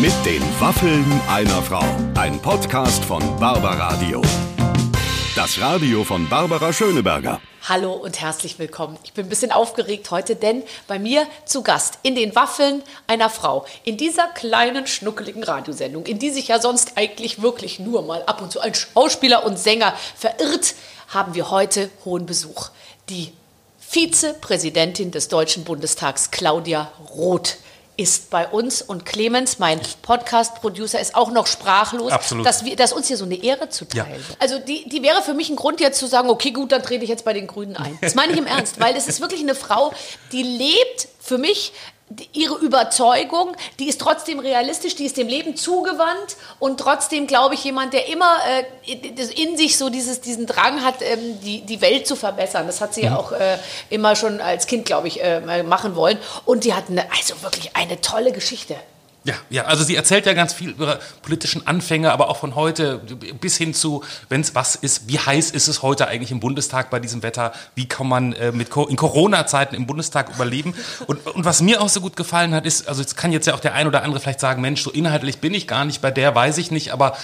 Mit den Waffeln einer Frau. Ein Podcast von Barbaradio. Das Radio von Barbara Schöneberger. Hallo und herzlich willkommen. Ich bin ein bisschen aufgeregt heute, denn bei mir zu Gast in den Waffeln einer Frau. In dieser kleinen, schnuckeligen Radiosendung, in die sich ja sonst eigentlich wirklich nur mal ab und zu ein Schauspieler und Sänger verirrt, haben wir heute hohen Besuch. Die Vizepräsidentin des Deutschen Bundestags, Claudia Roth ist bei uns und Clemens, mein Podcast-Producer, ist auch noch sprachlos, Absolut. Dass, wir, dass uns hier so eine Ehre zuteil Ja. Also die, die wäre für mich ein Grund jetzt zu sagen, okay gut, dann trete ich jetzt bei den Grünen ein. Das meine ich im Ernst, weil es ist wirklich eine Frau, die lebt für mich ihre Überzeugung, die ist trotzdem realistisch, die ist dem Leben zugewandt und trotzdem, glaube ich, jemand, der immer äh, in sich so dieses, diesen Drang hat, ähm, die, die Welt zu verbessern. Das hat sie ja auch äh, immer schon als Kind, glaube ich, äh, machen wollen. Und die hat eine, also wirklich eine tolle Geschichte. Ja, ja, also sie erzählt ja ganz viel über politischen Anfänge, aber auch von heute bis hin zu, wenn es was ist, wie heiß ist es heute eigentlich im Bundestag bei diesem Wetter? Wie kann man äh, mit Co in Corona-Zeiten im Bundestag überleben? Und, und was mir auch so gut gefallen hat, ist, also jetzt kann jetzt ja auch der ein oder andere vielleicht sagen, Mensch, so inhaltlich bin ich gar nicht bei der, weiß ich nicht, aber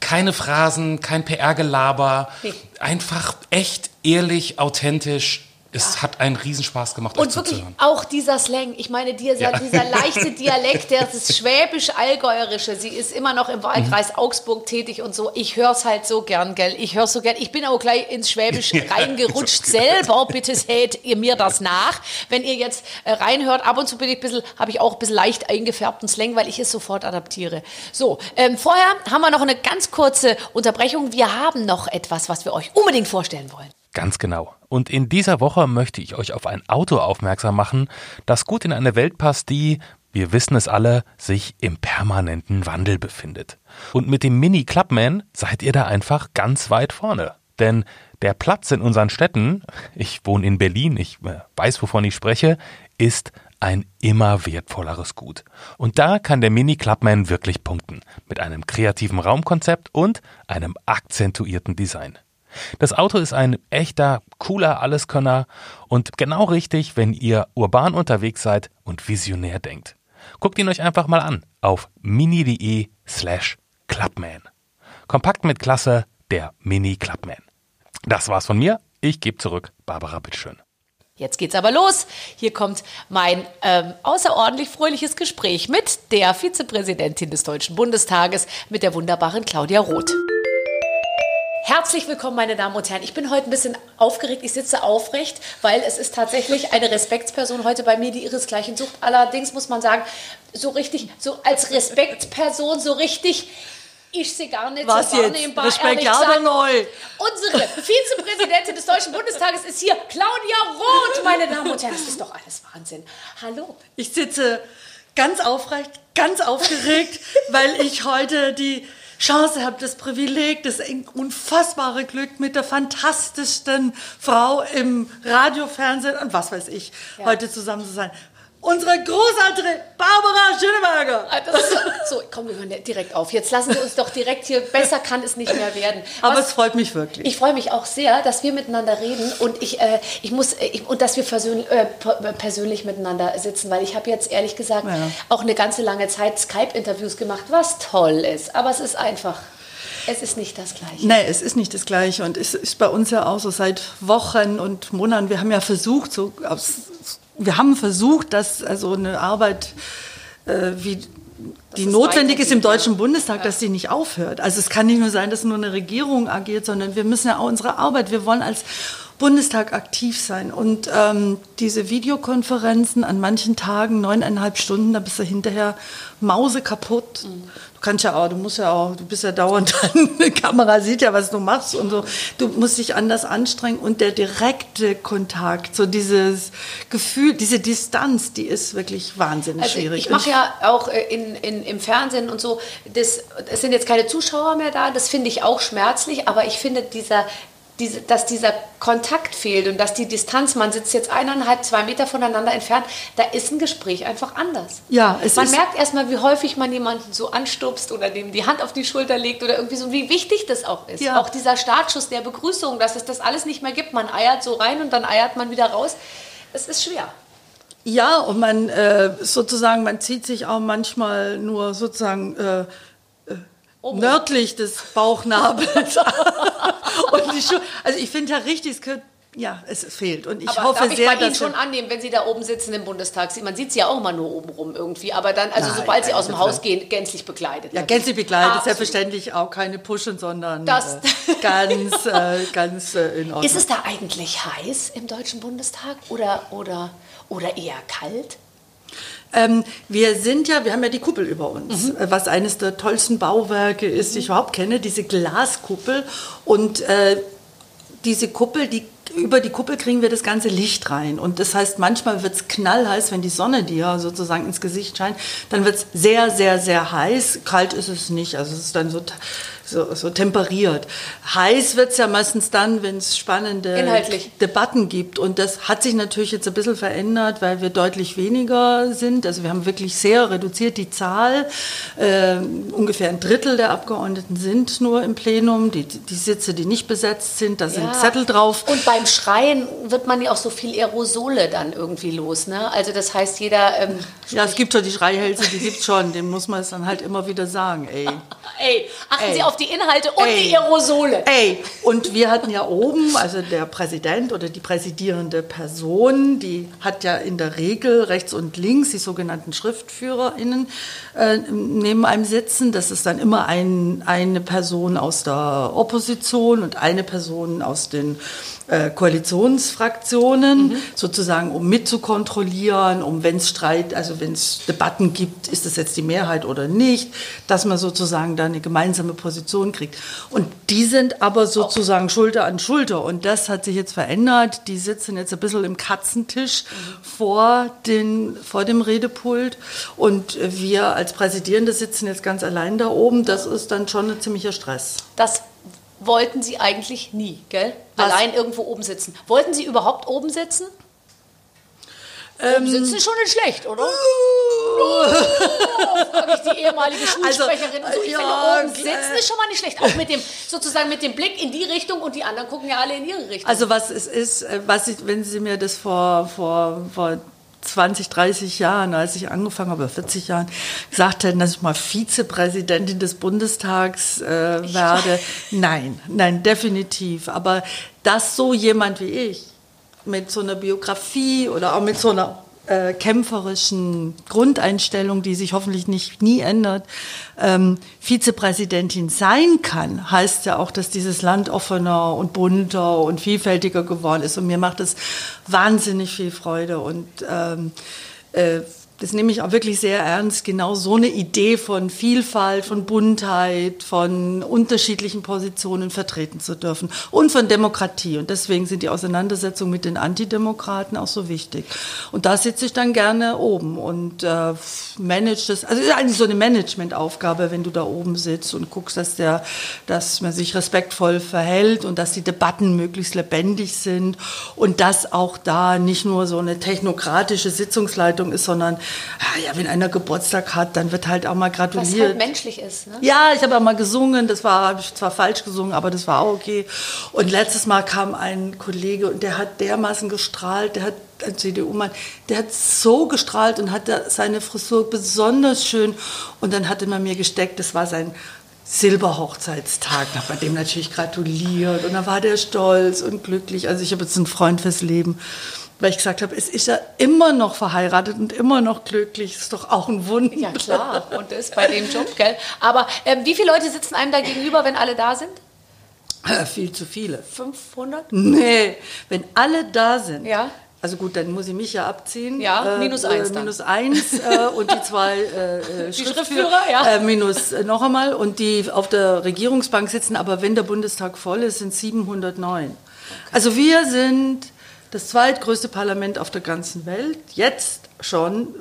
keine Phrasen, kein PR-Gelaber, Nee. einfach echt, ehrlich, authentisch. Es hat einen Riesenspaß gemacht, euch Und wirklich zuzuhören. auch dieser Slang. Ich meine, dieser, Ja. dieser leichte Dialekt, der, das schwäbisch-allgäuerische. Sie ist immer noch im Wahlkreis Augsburg tätig und so. Ich höre es halt so gern, gell? Ich höre so gern. Ich bin auch gleich ins Schwäbisch reingerutscht selber. Bitte seht ihr mir das nach. Wenn ihr jetzt äh, reinhört, ab und zu bin ich ein bisschen, habe ich auch ein bisschen leicht eingefärbten Slang, weil ich es sofort adaptiere. So, ähm, vorher haben wir noch eine ganz kurze Unterbrechung. Wir haben noch etwas, was wir euch unbedingt vorstellen wollen. Ganz genau. Und in dieser Woche möchte ich euch auf ein Auto aufmerksam machen, das gut in eine Welt passt, die, wir wissen es alle, sich im permanenten Wandel befindet. Und mit dem Mini Clubman seid ihr da einfach ganz weit vorne. Denn der Platz in unseren Städten, ich wohne in Berlin, ich äh, weiß, wovon ich spreche, ist ein immer wertvolleres Gut. Und da kann der Mini Clubman wirklich punkten. Mit einem kreativen Raumkonzept und einem akzentuierten Design. Das Auto ist ein echter, cooler Alleskönner und genau richtig, wenn ihr urban unterwegs seid und visionär denkt. Guckt ihn euch einfach mal an auf mini.de slash Clubman. Kompakt mit Klasse, der Mini Clubman. Das war's von mir. Ich gebe zurück. Barbara, bitteschön. Jetzt geht's aber los. Hier kommt mein ähm, außerordentlich fröhliches Gespräch mit der Vizepräsidentin des Deutschen Bundestages, mit der wunderbaren Claudia Roth. Herzlich willkommen, meine Damen und Herren. Ich bin heute ein bisschen aufgeregt. Ich sitze aufrecht, weil es ist tatsächlich eine Respektsperson heute bei mir, die ihresgleichen sucht. Allerdings muss man sagen, so richtig, so als Respektsperson, so richtig ist sie gar nicht Was so jetzt? wahrnehmbar. Respekt, ehrlich ja oder neu? Unsere Vizepräsidentin des Deutschen Bundestages ist hier, Claudia Roth, meine Damen und Herren. Das ist doch alles Wahnsinn. Hallo. Ich sitze ganz aufrecht, ganz aufgeregt, weil ich heute die Chance habe, das Privileg, das unfassbare Glück mit der fantastischsten Frau im Radio, Fernsehen und was weiß ich, Ja. heute zusammen zu sein. Unsere großartige Barbara Schöneberger. Ah, so, so, komm, wir hören direkt auf. Jetzt lassen Sie uns doch direkt hier, besser kann es nicht mehr werden. Aber Was- es freut mich wirklich. Ich freue mich auch sehr, dass wir miteinander reden und ich, äh, ich muss äh, ich, und dass wir versöhn, äh, per- persönlich miteinander sitzen, weil ich habe jetzt ehrlich gesagt Ja. auch eine ganze lange Zeit Skype-Interviews gemacht, was toll ist. Aber es ist einfach, es ist nicht das Gleiche. Nee, es ist nicht das Gleiche und es ist bei uns ja auch so seit Wochen und Monaten. Wir haben ja versucht, so aus, wir haben versucht, dass also eine Arbeit äh, wie die es notwendig ist im. Deutschen Bundestag, dass sie nicht aufhört. Also es kann nicht nur sein, dass nur eine Regierung agiert, sondern wir müssen ja auch unsere Arbeit, wir wollen als Bundestag aktiv sein. Und ähm, diese Videokonferenzen an manchen Tagen, neuneinhalb Stunden, da bist du hinterher Mause kaputt. Du kannst ja auch, du musst ja auch, du bist ja dauernd an, die Kamera sieht ja, was du machst und so. Du musst dich anders anstrengen und der direkte Kontakt, so dieses Gefühl, diese Distanz, die ist wirklich wahnsinnig Also schwierig. ich mache ja auch äh, in, in, im Fernsehen und so, das, es sind jetzt keine Zuschauer mehr da, das finde ich auch schmerzlich, aber ich finde dieser, diese, dass dieser Kontakt fehlt und dass die Distanz, man sitzt jetzt eineinhalb, zwei Meter voneinander entfernt, da ist ein Gespräch einfach anders. Ja, es man ist- merkt erstmal, wie häufig man jemanden so anstupst oder dem die Hand auf die Schulter legt oder irgendwie so, wie wichtig das auch ist. Ja. Auch dieser Startschuss der Begrüßung, dass es das alles nicht mehr gibt. Man eiert so rein und dann eiert man wieder raus. Es ist schwer. Ja, und man äh, sozusagen, man zieht sich auch manchmal nur sozusagen äh, nördlich des Bauchnabels. und die Schuhe, also ich finde ja richtig, es gehört ja, es fehlt. Und ich aber hoffe darf ich sehr, bei Ihnen dass schon annehmen, wenn Sie da oben sitzen im Bundestag, man sieht Sie ja auch immer nur oben rum irgendwie, aber dann, also Nein, sobald Sie aus dem Haus gehen, gänzlich bekleidet. ja, gänzlich begleitet, Absolut. selbstverständlich auch keine Puschen, sondern Das- äh, ganz, äh, ganz äh, in Ordnung. Ist es da eigentlich heiß im Deutschen Bundestag oder, oder, oder eher kalt? Ähm, wir sind ja, wir haben ja die Kuppel über uns, äh, was eines der tollsten Bauwerke ist, die ich überhaupt kenne, diese Glaskuppel. Und äh, diese Kuppel, die, über die Kuppel kriegen wir das ganze Licht rein. Und das heißt, manchmal wird es knallheiß, wenn die Sonne dir sozusagen ins Gesicht scheint. Dann wird es sehr, sehr, sehr heiß. Kalt ist es nicht. Also es ist dann so, so, so temperiert. Heiß wird es ja meistens dann, wenn es spannende Inhaltlich. Debatten gibt. Und das hat sich natürlich jetzt ein bisschen verändert, weil wir deutlich weniger sind. Also wir haben wirklich sehr reduziert die Zahl. Ähm, ungefähr ein Drittel der Abgeordneten sind nur im Plenum. Die, die Sitze, die nicht besetzt sind, da sind Ja. Zettel drauf. Und beim Schreien wird man ja auch so viel Aerosole dann irgendwie los, ne? Also das heißt, jeder, ähm, Ja, es gibt schon die Schreihälse, die gibt's schon. Dem muss man es dann halt immer wieder sagen, ey. ey, achten Ey. Sie auf die Inhalte und Ey. die Aerosole. Ey, und wir hatten ja oben, also der Präsident oder die präsidierende Person, die hat ja in der Regel rechts und links die sogenannten SchriftführerInnen äh, neben einem sitzen. Das ist dann immer ein, eine Person aus der Opposition und eine Person aus den äh, Koalitionsfraktionen, sozusagen, um mitzukontrollieren, um wenn es Streit, also wenn es Debatten gibt, ist das jetzt die Mehrheit oder nicht, dass man sozusagen da eine gemeinsame Position kriegt. Und die sind aber sozusagen Schulter an Schulter. Und das hat sich jetzt verändert. Die sitzen jetzt ein bisschen im Katzentisch vor, den, vor dem Redepult. Und wir als Präsidierende sitzen jetzt ganz allein da oben. Das ist dann schon ein ziemlicher Stress. Das wollten Sie eigentlich nie, gell? Was? Allein irgendwo oben sitzen. Wollten Sie überhaupt oben sitzen? oben sitzen ist schon nicht schlecht, oder? Frag ich die ehemalige Schulsprecherin. und so. Ich ja, finde, oben sitzen ist schon mal nicht schlecht. Auch mit dem, sozusagen mit dem Blick in die Richtung und die anderen gucken ja alle in ihre Richtung. Also was es ist, äh, was ich, wenn Sie mir das vor, vor, vor 20, 30 Jahren, als ich angefangen habe, oder 40 Jahren, gesagt hätten, dass ich mal Vizepräsidentin des Bundestags äh, werde. Nein, nein, definitiv. Aber dass so jemand wie ich mit so einer Biografie oder auch mit so einer äh, kämpferischen Grundeinstellung, die sich hoffentlich nicht nie ändert, ähm, Vizepräsidentin sein kann, heißt ja auch, dass dieses Land offener und bunter und vielfältiger geworden ist. Und mir macht es wahnsinnig viel Freude und ähm, äh, das nehme ich auch wirklich sehr ernst, genau so eine Idee von Vielfalt, von Buntheit, von unterschiedlichen Positionen vertreten zu dürfen und von Demokratie. Und deswegen sind die Auseinandersetzungen mit den Antidemokraten auch so wichtig. Und da sitze ich dann gerne oben und äh, manage das. Also es ist eigentlich so eine Managementaufgabe, wenn du da oben sitzt und guckst, dass, der, dass man sich respektvoll verhält und dass die Debatten möglichst lebendig sind und dass auch da nicht nur so eine technokratische Sitzungsleitung ist, sondern ah ja, wenn einer Geburtstag hat, dann wird halt auch mal was gratuliert. halt menschlich ist, ne? Ja, ich habe auch mal gesungen, das war, habe ich zwar falsch gesungen, aber das war auch okay. Und letztes Mal kam ein Kollege und der hat dermaßen gestrahlt, der hat ein CDU-Mann, der hat so gestrahlt und hatte seine Frisur besonders schön. Und dann hatte man mir gesteckt, das war sein Silberhochzeitstag, da hat man dem natürlich gratuliert und dann war der stolz und glücklich. Also ich habe jetzt einen Freund fürs Leben, weil ich gesagt habe, es ist ja immer noch verheiratet und immer noch glücklich, ist doch auch ein Wunder. Ja, klar. Und das bei dem Job, gell? Aber ähm, wie viele Leute sitzen einem da gegenüber, wenn alle da sind? Äh, Viel zu viele. 500? Nee, wenn alle da sind. Ja. Also gut, dann muss ich mich ja abziehen. Ja, minus eins dann. Minus eins äh, und die zwei äh, äh, Die Schriftführer, ja. äh, minus äh, noch einmal. Und die auf der Regierungsbank sitzen, aber wenn der Bundestag voll ist, sind 709. Also wir sind das zweitgrößte Parlament auf der ganzen Welt, jetzt schon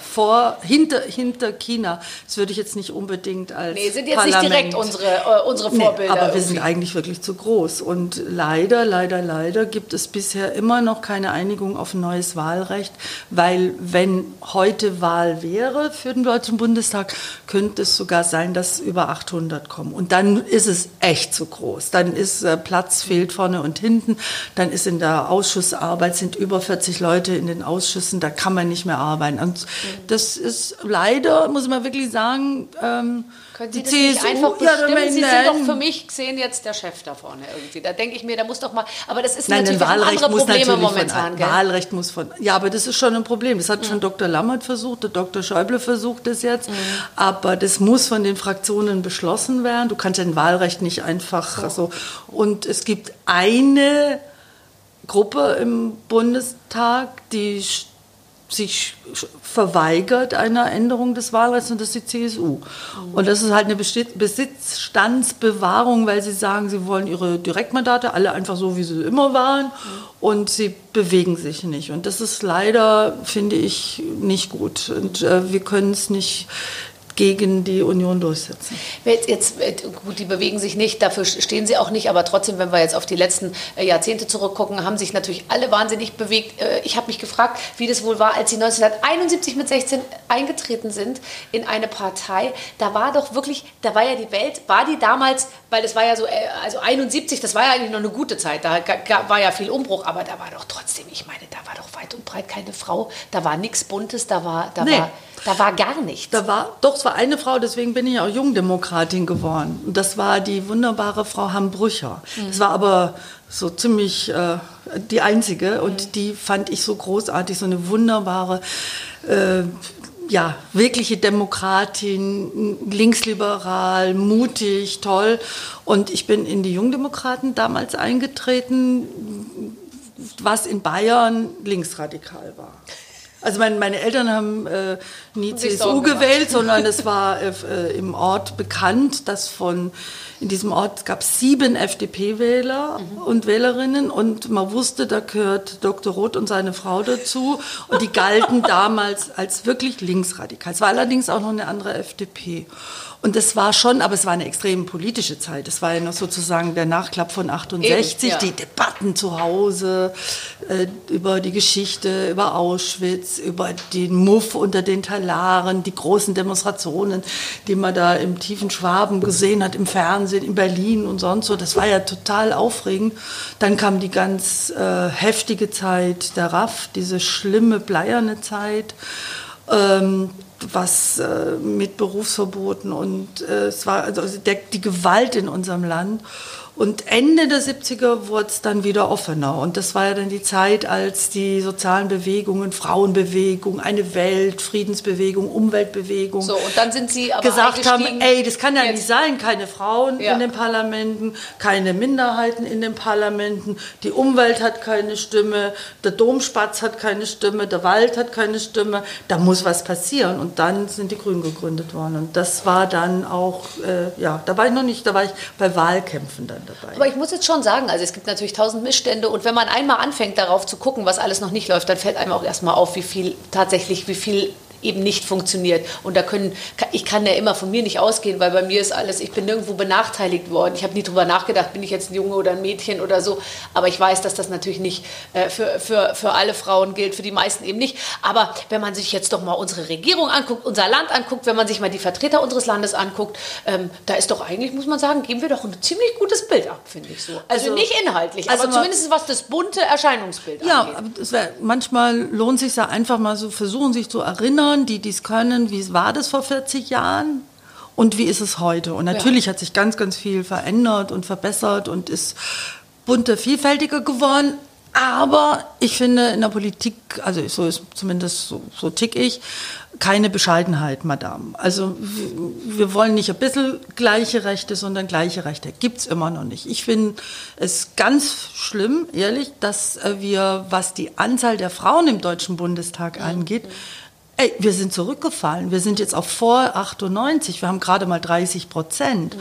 vor, hinter, hinter China. Das würde ich jetzt nicht unbedingt als Nee, sind jetzt Parlament. nicht direkt unsere, äh, unsere Vorbilder. Nee, aber wir irgendwie. sind eigentlich wirklich zu groß. Und leider, leider, leider gibt es bisher immer noch keine Einigung auf ein neues Wahlrecht, weil wenn heute Wahl wäre für den Deutschen Bundestag, könnte es sogar sein, dass über 800 kommen. Und dann ist es echt zu groß. Dann ist äh, Platz fehlt vorne und hinten. Dann ist in der Ausschussarbeit sind über 40 Leute in den Ausschüssen. Da kann man nicht mehr arbeiten. Und das ist leider, muss man wirklich sagen, ähm, Können Sie die das nicht CSU, einfach ja, bestimmen? Sie sind doch für mich gesehen jetzt der Chef da vorne irgendwie. Da denke ich mir, da muss doch mal. Aber das ist Nein, natürlich ein andere Probleme momentan, von, gell? Wahlrecht muss von. Ja, aber das ist schon ein Problem. Das hat schon Dr. Lammert versucht, der Dr. Schäuble versucht es jetzt. Aber das muss von den Fraktionen beschlossen werden. Du kannst ein Wahlrecht nicht einfach so. Und es gibt eine Gruppe im Bundestag, die sich verweigert einer Änderung des Wahlrechts und das ist die CSU. Und das ist halt eine Besitzstandsbewahrung, weil sie sagen, sie wollen ihre Direktmandate alle einfach so, wie sie immer waren und sie bewegen sich nicht. Und das ist leider, finde ich, nicht gut. Und äh, wir können es nicht gegen die Union durchsetzen. Jetzt, jetzt, gut, die bewegen sich nicht, dafür stehen sie auch nicht, aber trotzdem, wenn wir jetzt auf die letzten äh, Jahrzehnte zurückgucken, haben sich natürlich alle wahnsinnig bewegt. Äh, Ich habe mich gefragt, wie das wohl war, als sie 1971 mit 16 eingetreten sind in eine Partei. Da war doch wirklich, da war ja die Welt, war die damals, weil das war ja so, äh, also 71, das war ja eigentlich noch eine gute Zeit, da war ja viel Umbruch, aber da war doch trotzdem, ich meine, da war doch weit und breit keine Frau, da war nichts Buntes, da war, da Nee. war, da war gar nichts. Da war, doch, es war eine Frau, deswegen bin ich auch Jungdemokratin geworden. Und das war die wunderbare Frau Hambrücher. Das war aber so ziemlich äh, die einzige und die fand ich so großartig, so eine wunderbare, äh, ja, wirkliche Demokratin, linksliberal, mutig, toll. Und ich bin in die Jungdemokraten damals eingetreten, was in Bayern linksradikal war. Also mein, meine Eltern haben äh, nie CSU gewählt, sondern es war äh, äh, im Ort bekannt, dass von in diesem Ort gab es sieben FDP-Wähler und Wählerinnen und man wusste, da gehört Dr. Roth und seine Frau dazu und die galten damals als wirklich linksradikal. Es war allerdings auch noch eine andere FDP. Und es war schon, aber es war eine extrem politische Zeit. Es war ja noch sozusagen der Nachklapp von 68, Eben, ja. die Debatten zu Hause äh, über die Geschichte, über Auschwitz, über den Muff unter den Talaren, die großen Demonstrationen, die man da im tiefen Schwaben gesehen hat, im Fernsehen, in Berlin und sonst so. Das war ja total aufregend. Dann kam die ganz äh, heftige Zeit der RAF, diese schlimme, bleierne Zeit. Ähm, was äh, mit Berufsverboten und äh, es war also der, die Gewalt in unserem Land. Und Ende der 70er wurde es dann wieder offener. Und das war ja dann die Zeit, als die sozialen Bewegungen, Frauenbewegung, eine Welt, Friedensbewegung, Umweltbewegung So, und dann sind Sie aber gesagt haben, ey, das kann ja Jetzt- nicht sein, keine Frauen Ja. in den Parlamenten, keine Minderheiten in den Parlamenten, die Umwelt hat keine Stimme, der Domspatz hat keine Stimme, der Wald hat keine Stimme, da muss was passieren. Und dann sind die Grünen gegründet worden. Und das war dann auch, äh, ja, da war ich noch nicht, da war ich bei Wahlkämpfen dann dabei. Aber ich muss jetzt schon sagen, also es gibt natürlich tausend Missstände und wenn man einmal anfängt darauf zu gucken, was alles noch nicht läuft, dann fällt einem auch erstmal auf, wie viel tatsächlich, wie viel eben nicht funktioniert. Und da können, ich kann ja immer von mir nicht ausgehen, weil bei mir ist alles, ich bin nirgendwo benachteiligt worden. Ich habe nie drüber nachgedacht, bin ich jetzt ein Junge oder ein Mädchen oder so. Aber ich weiß, dass das natürlich nicht äh, für, für, für alle Frauen gilt, für die meisten eben nicht. Aber wenn man sich jetzt doch mal unsere Regierung anguckt, unser Land anguckt, wenn man sich mal die Vertreter unseres Landes anguckt, ähm, da ist doch eigentlich, muss man sagen, geben wir doch ein ziemlich gutes Bild ab, finde ich so. Also, Also- nicht inhaltlich, also aber zumindest was das bunte Erscheinungsbild Ja, angeht. es wär, manchmal lohnt sich ja einfach mal so versuchen, sich zu erinnern, die dies können, wie war das vor 40 Jahren und wie ist es heute? Und natürlich hat sich ganz, ganz viel verändert und verbessert und ist bunter, vielfältiger geworden. Aber ich finde in der Politik, also so ist zumindest so, so tick ich, keine Bescheidenheit, Madame. Also wir, wollen nicht ein bisschen gleiche Rechte, sondern gleiche Rechte. Gibt's immer noch nicht. Ich finde es ganz schlimm, ehrlich, dass äh, wir, was die Anzahl der Frauen im Deutschen Bundestag angeht, Ey, wir sind zurückgefallen. Wir sind jetzt auf vor 98. Wir haben gerade mal 30 Prozent.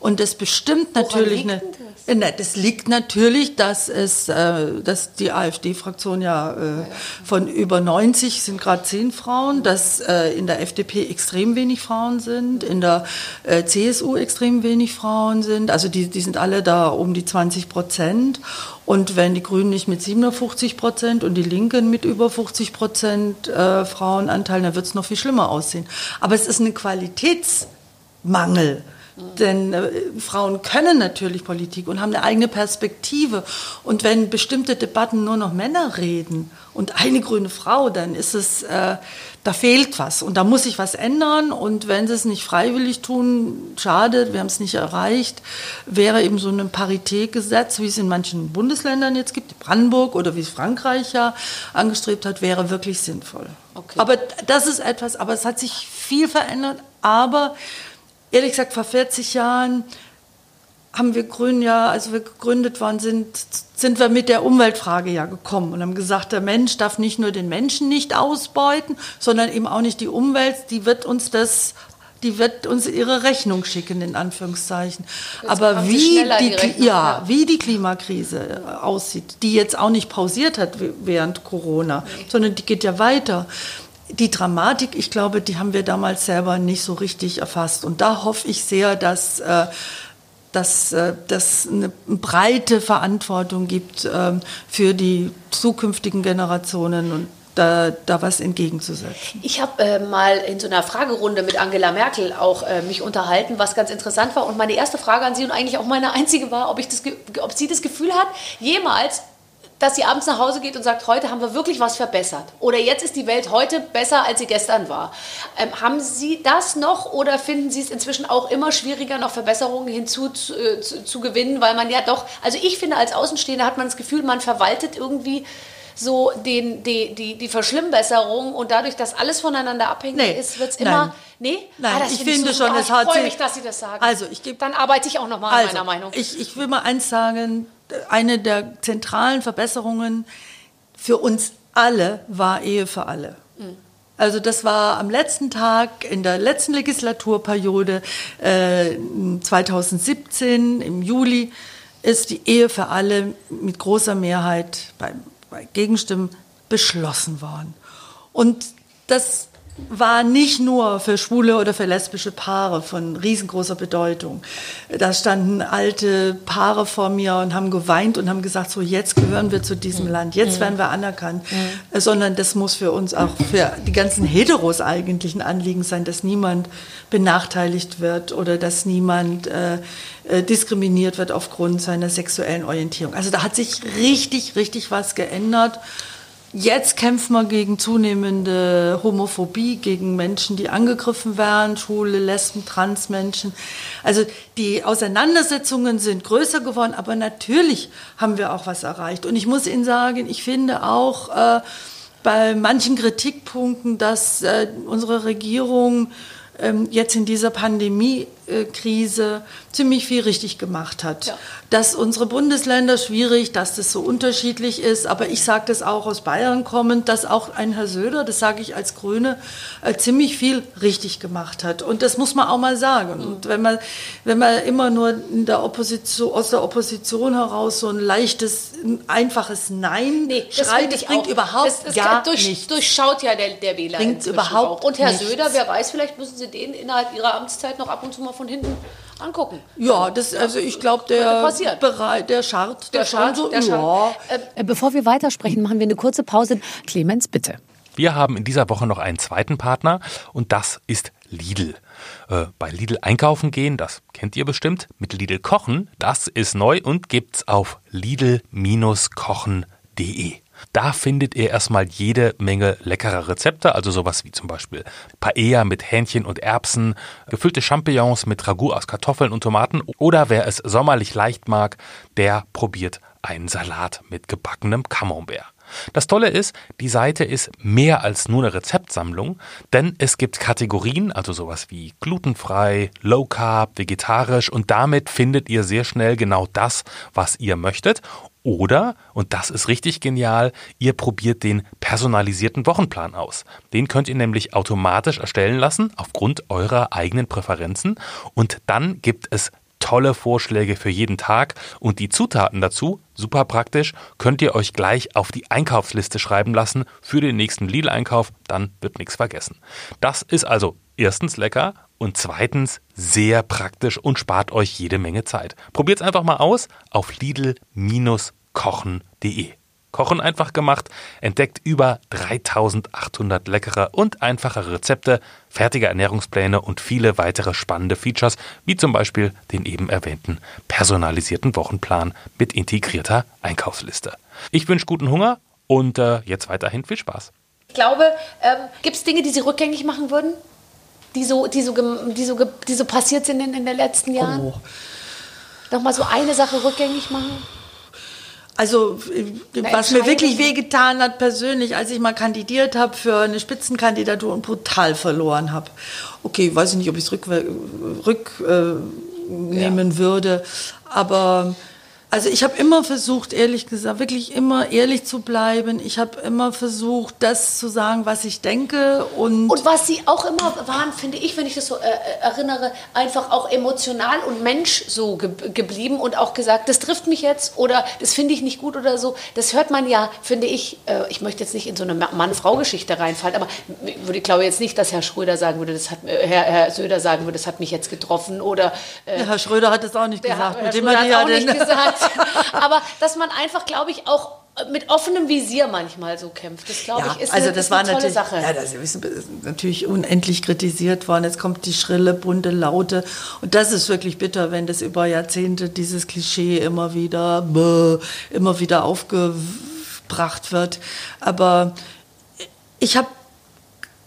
Und das bestimmt natürlich eine. das? Das liegt natürlich, dass es, äh, dass die AfD-Fraktion ja, äh, von über 90 sind gerade 10 Frauen, dass äh, in der FDP extrem wenig Frauen sind, in der CSU extrem wenig Frauen sind. Also die, die sind alle da um die 20 Prozent. Und wenn die Grünen nicht mit 57 Prozent und die Linken mit über 50 Prozent Frauenanteil, dann wird es noch viel schlimmer aussehen. Aber es ist ein Qualitätsmangel. Denn äh, Frauen können natürlich Politik und haben eine eigene Perspektive. Und wenn bestimmte Debatten nur noch Männer reden und eine grüne Frau, dann ist es, äh, da fehlt was und da muss sich was ändern. Und wenn sie es nicht freiwillig tun, schade, wir haben es nicht erreicht, wäre eben so ein Paritätgesetz, wie es in manchen Bundesländern jetzt gibt, Brandenburg oder wie es Frankreich ja angestrebt hat, wäre wirklich sinnvoll. Okay. Aber das ist etwas, aber es hat sich viel verändert, aber ehrlich gesagt, vor 40 Jahren haben wir Grünen ja, als wir gegründet worden sind, sind wir mit der Umweltfrage ja gekommen und haben gesagt, der Mensch darf nicht nur den Menschen nicht ausbeuten, sondern eben auch nicht die Umwelt, die wird uns das die wird uns ihre Rechnung schicken, in Anführungszeichen. Jetzt Aber wie die, die Rechnung, ja, wie die Klimakrise äh, aussieht, die jetzt auch nicht pausiert hat während Corona, sondern die geht ja weiter. Die Dramatik, ich glaube, die haben wir damals selber nicht so richtig erfasst. Und da hoffe ich sehr, dass äh, dass äh, das eine breite Verantwortung gibt ähm, für die zukünftigen Generationen und da, da was entgegenzusetzen. Ich habe äh, mal in so einer Fragerunde mit Angela Merkel auch äh, mich unterhalten, was ganz interessant war. Und meine erste Frage an Sie und eigentlich auch meine einzige war, ob, ich das, ob sie das Gefühl hat, jemals, dass sie abends nach Hause geht und sagt, heute haben wir wirklich was verbessert. Oder jetzt ist die Welt heute besser, als sie gestern war. Ähm, haben Sie das noch oder finden Sie es inzwischen auch immer schwieriger, noch Verbesserungen hinzu zu, äh, zu, zu gewinnen? Weil man ja doch, also ich finde, als Außenstehender hat man das Gefühl, man verwaltet irgendwie so den, die, die, die Verschlimmbesserung und dadurch, dass alles voneinander abhängig Nee, ist, wird es nein. immer. Nee? Nein, Ah, ich finde finde super. schon, Ah, es hat Ich freue mich, dass Sie das sagen. Also, ich gebe- Dann arbeite ich auch noch mal an meiner Meinung. Ich, ich will mal eins sagen, eine der zentralen Verbesserungen für uns alle war Ehe für alle. Also das war am letzten Tag in der letzten Legislaturperiode äh, 2017 im Juli ist die Ehe für alle mit großer Mehrheit bei, bei Gegenstimmen beschlossen worden. Und das war nicht nur für schwule oder für lesbische Paare von riesengroßer Bedeutung. Da standen alte Paare vor mir und haben geweint und haben gesagt, so jetzt gehören wir zu diesem Land, jetzt werden wir anerkannt. Äh, Sondern das muss für uns auch, für die ganzen Heteros eigentlich ein Anliegen sein, dass niemand benachteiligt wird oder dass niemand äh, äh, diskriminiert wird aufgrund seiner sexuellen Orientierung. Also da hat sich richtig, richtig was geändert. Jetzt kämpfen wir gegen zunehmende Homophobie, gegen Menschen, die angegriffen werden, Schwule, Lesben, Transmenschen. Also die Auseinandersetzungen sind größer geworden, aber natürlich haben wir auch was erreicht. Und ich muss Ihnen sagen, ich finde auch äh, bei manchen Kritikpunkten, dass äh, unsere Regierung ähm, jetzt in dieser Pandemie-Krise ziemlich viel richtig gemacht hat. Ja. Dass unsere Bundesländer schwierig, dass das so unterschiedlich ist, aber ich sage das auch aus Bayern kommend, dass auch ein Herr Söder, das sage ich als Grüne, äh, ziemlich viel richtig gemacht hat. Und das muss man auch mal sagen. Mhm. Und wenn man, wenn man immer nur in der Opposition, aus der Opposition heraus so ein leichtes, ein einfaches Nein Nee, das schreit, das ich bringt auch. überhaupt das, das gar durch, nichts. durchschaut ja der, der Wähler Bringt überhaupt auch. Und Herr nichts. Söder, wer weiß, vielleicht müssen Sie den innerhalb Ihrer Amtszeit noch ab und zu mal von hinten angucken. Ja, das, also ich glaube, der, bereit, der scharrt, Der der schon Schad, so, der ja. Schad. Äh, Äh, Bevor wir weitersprechen, machen wir eine kurze Pause. Clemens, bitte. Wir haben in dieser Woche noch einen zweiten Partner und das ist Lidl. Äh, bei Lidl einkaufen gehen, das kennt ihr bestimmt. Mit Lidl kochen, das ist neu und gibt's auf lidl-kochen.de. Da findet ihr erstmal jede Menge leckerer Rezepte, also sowas wie zum Beispiel Paella mit Hähnchen und Erbsen, gefüllte Champignons mit Ragout aus Kartoffeln und Tomaten oder wer es sommerlich leicht mag, der probiert einen Salat mit gebackenem Camembert. Das Tolle ist, die Seite ist mehr als nur eine Rezeptsammlung, denn es gibt Kategorien, also sowas wie glutenfrei, low carb, vegetarisch und damit findet ihr sehr schnell genau das, was ihr möchtet. Oder, und das ist richtig genial, ihr probiert den personalisierten Wochenplan aus. Den könnt ihr nämlich automatisch erstellen lassen aufgrund eurer eigenen Präferenzen und dann gibt es tolle Vorschläge für jeden Tag und die Zutaten dazu, super praktisch, könnt ihr euch gleich auf die Einkaufsliste schreiben lassen für den nächsten Lidl-Einkauf, dann wird nichts vergessen. Das ist also erstens lecker und zweitens sehr praktisch und spart euch jede Menge Zeit. Probiert es einfach mal aus auf lidl-kochen.de. Kochen einfach gemacht, entdeckt über 3800 leckere und einfache Rezepte, fertige Ernährungspläne und viele weitere spannende Features, wie zum Beispiel den eben erwähnten personalisierten Wochenplan mit integrierter Einkaufsliste. Ich wünsche guten Hunger und äh, jetzt weiterhin viel Spaß. Ich glaube, ähm, gibt es Dinge, die Sie rückgängig machen würden? Die so, die so, die so, die so passiert sind in, in den letzten Jahren? Oh. Nochmal so eine Sache rückgängig machen? Also, was mir wirklich wehgetan hat persönlich, als ich mal kandidiert habe für eine Spitzenkandidatur und brutal verloren habe. Okay, weiß ich nicht, ob ich es rücknehmen rück, äh, ja. würde, aber also ich habe immer versucht, ehrlich gesagt, wirklich immer ehrlich zu bleiben. Ich habe immer versucht, das zu sagen, was ich denke. Und, und was sie auch immer waren, finde ich, wenn ich das so äh, äh, erinnere, einfach auch emotional und Mensch so ge geblieben und auch gesagt, das trifft mich jetzt oder das finde ich nicht gut oder so. Das hört man ja, finde ich, äh, ich möchte jetzt nicht in so eine Mann-Frau-Geschichte reinfallen, aber ich glaube jetzt nicht, dass Herr Schröder sagen würde, das hat, äh, Herr, Herr Söder sagen würde, das hat mich jetzt getroffen oder... Äh, Herr Schröder hat es auch nicht gesagt. Herr, Herr Schröder hat es auch nicht gesagt. Aber dass man einfach, glaube ich, auch mit offenem Visier manchmal so kämpft. Das glaube ja, ich ist also eine, das ist eine tolle natürlich, Sache. Ja, das ist natürlich unendlich kritisiert worden. Jetzt kommt die schrille, bunte Laute. Und das ist wirklich bitter, wenn das über Jahrzehnte dieses Klischee immer wieder, bäh, immer wieder aufgebracht wird. Aber ich habe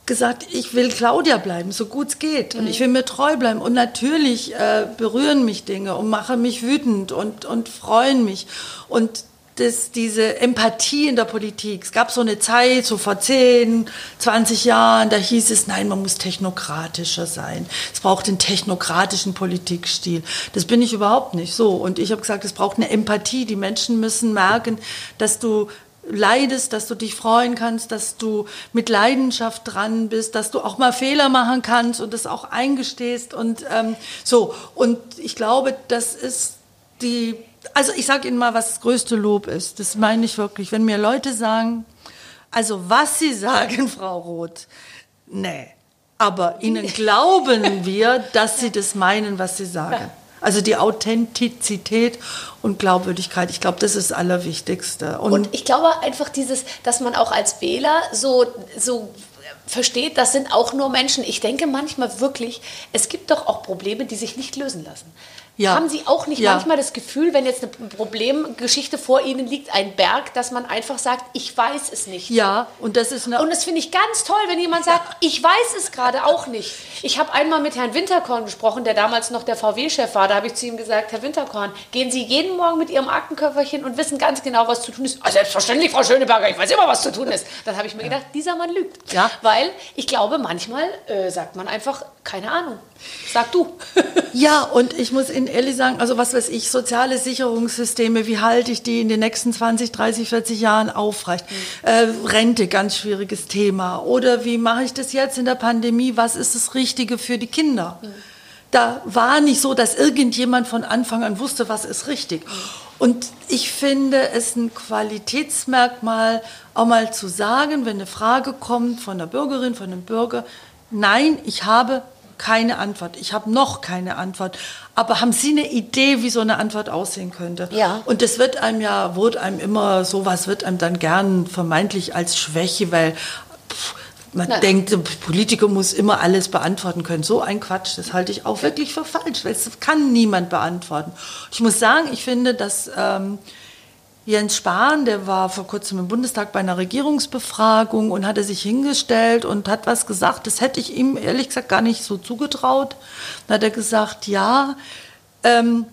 gesagt, ich will Claudia bleiben, so gut es geht. Und ich will mir treu bleiben. Und natürlich äh, berühren mich Dinge und machen mich wütend und, und freuen mich. Und das, diese Empathie in der Politik. Es gab so eine Zeit, so vor 10, 20 Jahren, da hieß es, nein, man muss technokratischer sein. Es braucht den technokratischen Politikstil. Das bin ich überhaupt nicht so. Und ich habe gesagt, es braucht eine Empathie. Die Menschen müssen merken, dass du leidest, dass du dich freuen kannst, dass du mit Leidenschaft dran bist, dass du auch mal Fehler machen kannst und das auch eingestehst und ähm, so. Und ich glaube, das ist die, also ich sage Ihnen mal, was das größte Lob ist. Das meine ich wirklich. Wenn mir Leute sagen, also was Sie sagen, Frau Roth, nee. Aber Ihnen glauben wir, dass Sie das meinen, was Sie sagen. Also die Authentizität und Glaubwürdigkeit, ich glaube, das ist das Allerwichtigste. Und, und ich glaube einfach dieses, dass man auch als Wähler so, so versteht, das sind auch nur Menschen. Ich denke manchmal wirklich, es gibt doch auch Probleme, die sich nicht lösen lassen. Ja. Haben Sie auch nicht ja. manchmal das Gefühl, wenn jetzt eine Problemgeschichte vor Ihnen liegt, ein Berg, dass man einfach sagt, ich weiß es nicht? Ja, und das ist eine Und das finde ich ganz toll, wenn jemand sagt, ich weiß es gerade auch nicht. Ich habe einmal mit Herrn Winterkorn gesprochen, der damals noch der VW-Chef war. Da habe ich zu ihm gesagt, Herr Winterkorn, gehen Sie jeden Morgen mit Ihrem Aktenköfferchen und wissen ganz genau, was zu tun ist. Ah, selbstverständlich, Frau Schöneberger, ich weiß immer, was zu tun ist. Dann habe ich mir gedacht, dieser Mann lügt. Ja. Weil ich glaube, manchmal äh, sagt man einfach, keine Ahnung. Sag du. ja, und ich muss Ihnen ehrlich sagen, also was weiß ich, soziale Sicherungssysteme, wie halte ich die in den nächsten 20, 30, 40 Jahren aufrecht? Mhm. Äh, Rente, ganz schwieriges Thema. Oder wie mache ich das jetzt in der Pandemie? Was ist das Richtige für die Kinder? Mhm. Da war nicht so, dass irgendjemand von Anfang an wusste, was ist richtig. Mhm. Und ich finde es ein Qualitätsmerkmal, auch mal zu sagen, wenn eine Frage kommt von der Bürgerin, von einem Bürger, nein, ich habe keine Antwort. Ich habe noch keine Antwort. Aber haben Sie eine Idee, wie so eine Antwort aussehen könnte? Ja. Und das wird einem ja, wurde einem immer, sowas wird einem dann gern vermeintlich als Schwäche, weil pff, man Nein. denkt, Politiker muss immer alles beantworten können. So ein Quatsch, das halte ich auch wirklich für falsch, weil es kann niemand beantworten. Ich muss sagen, ich finde, dass ähm, Jens Spahn, der war vor kurzem im Bundestag bei einer Regierungsbefragung und hatte sich hingestellt und hat was gesagt. Das hätte ich ihm ehrlich gesagt gar nicht so zugetraut. Dann hat er gesagt, ja, ähm,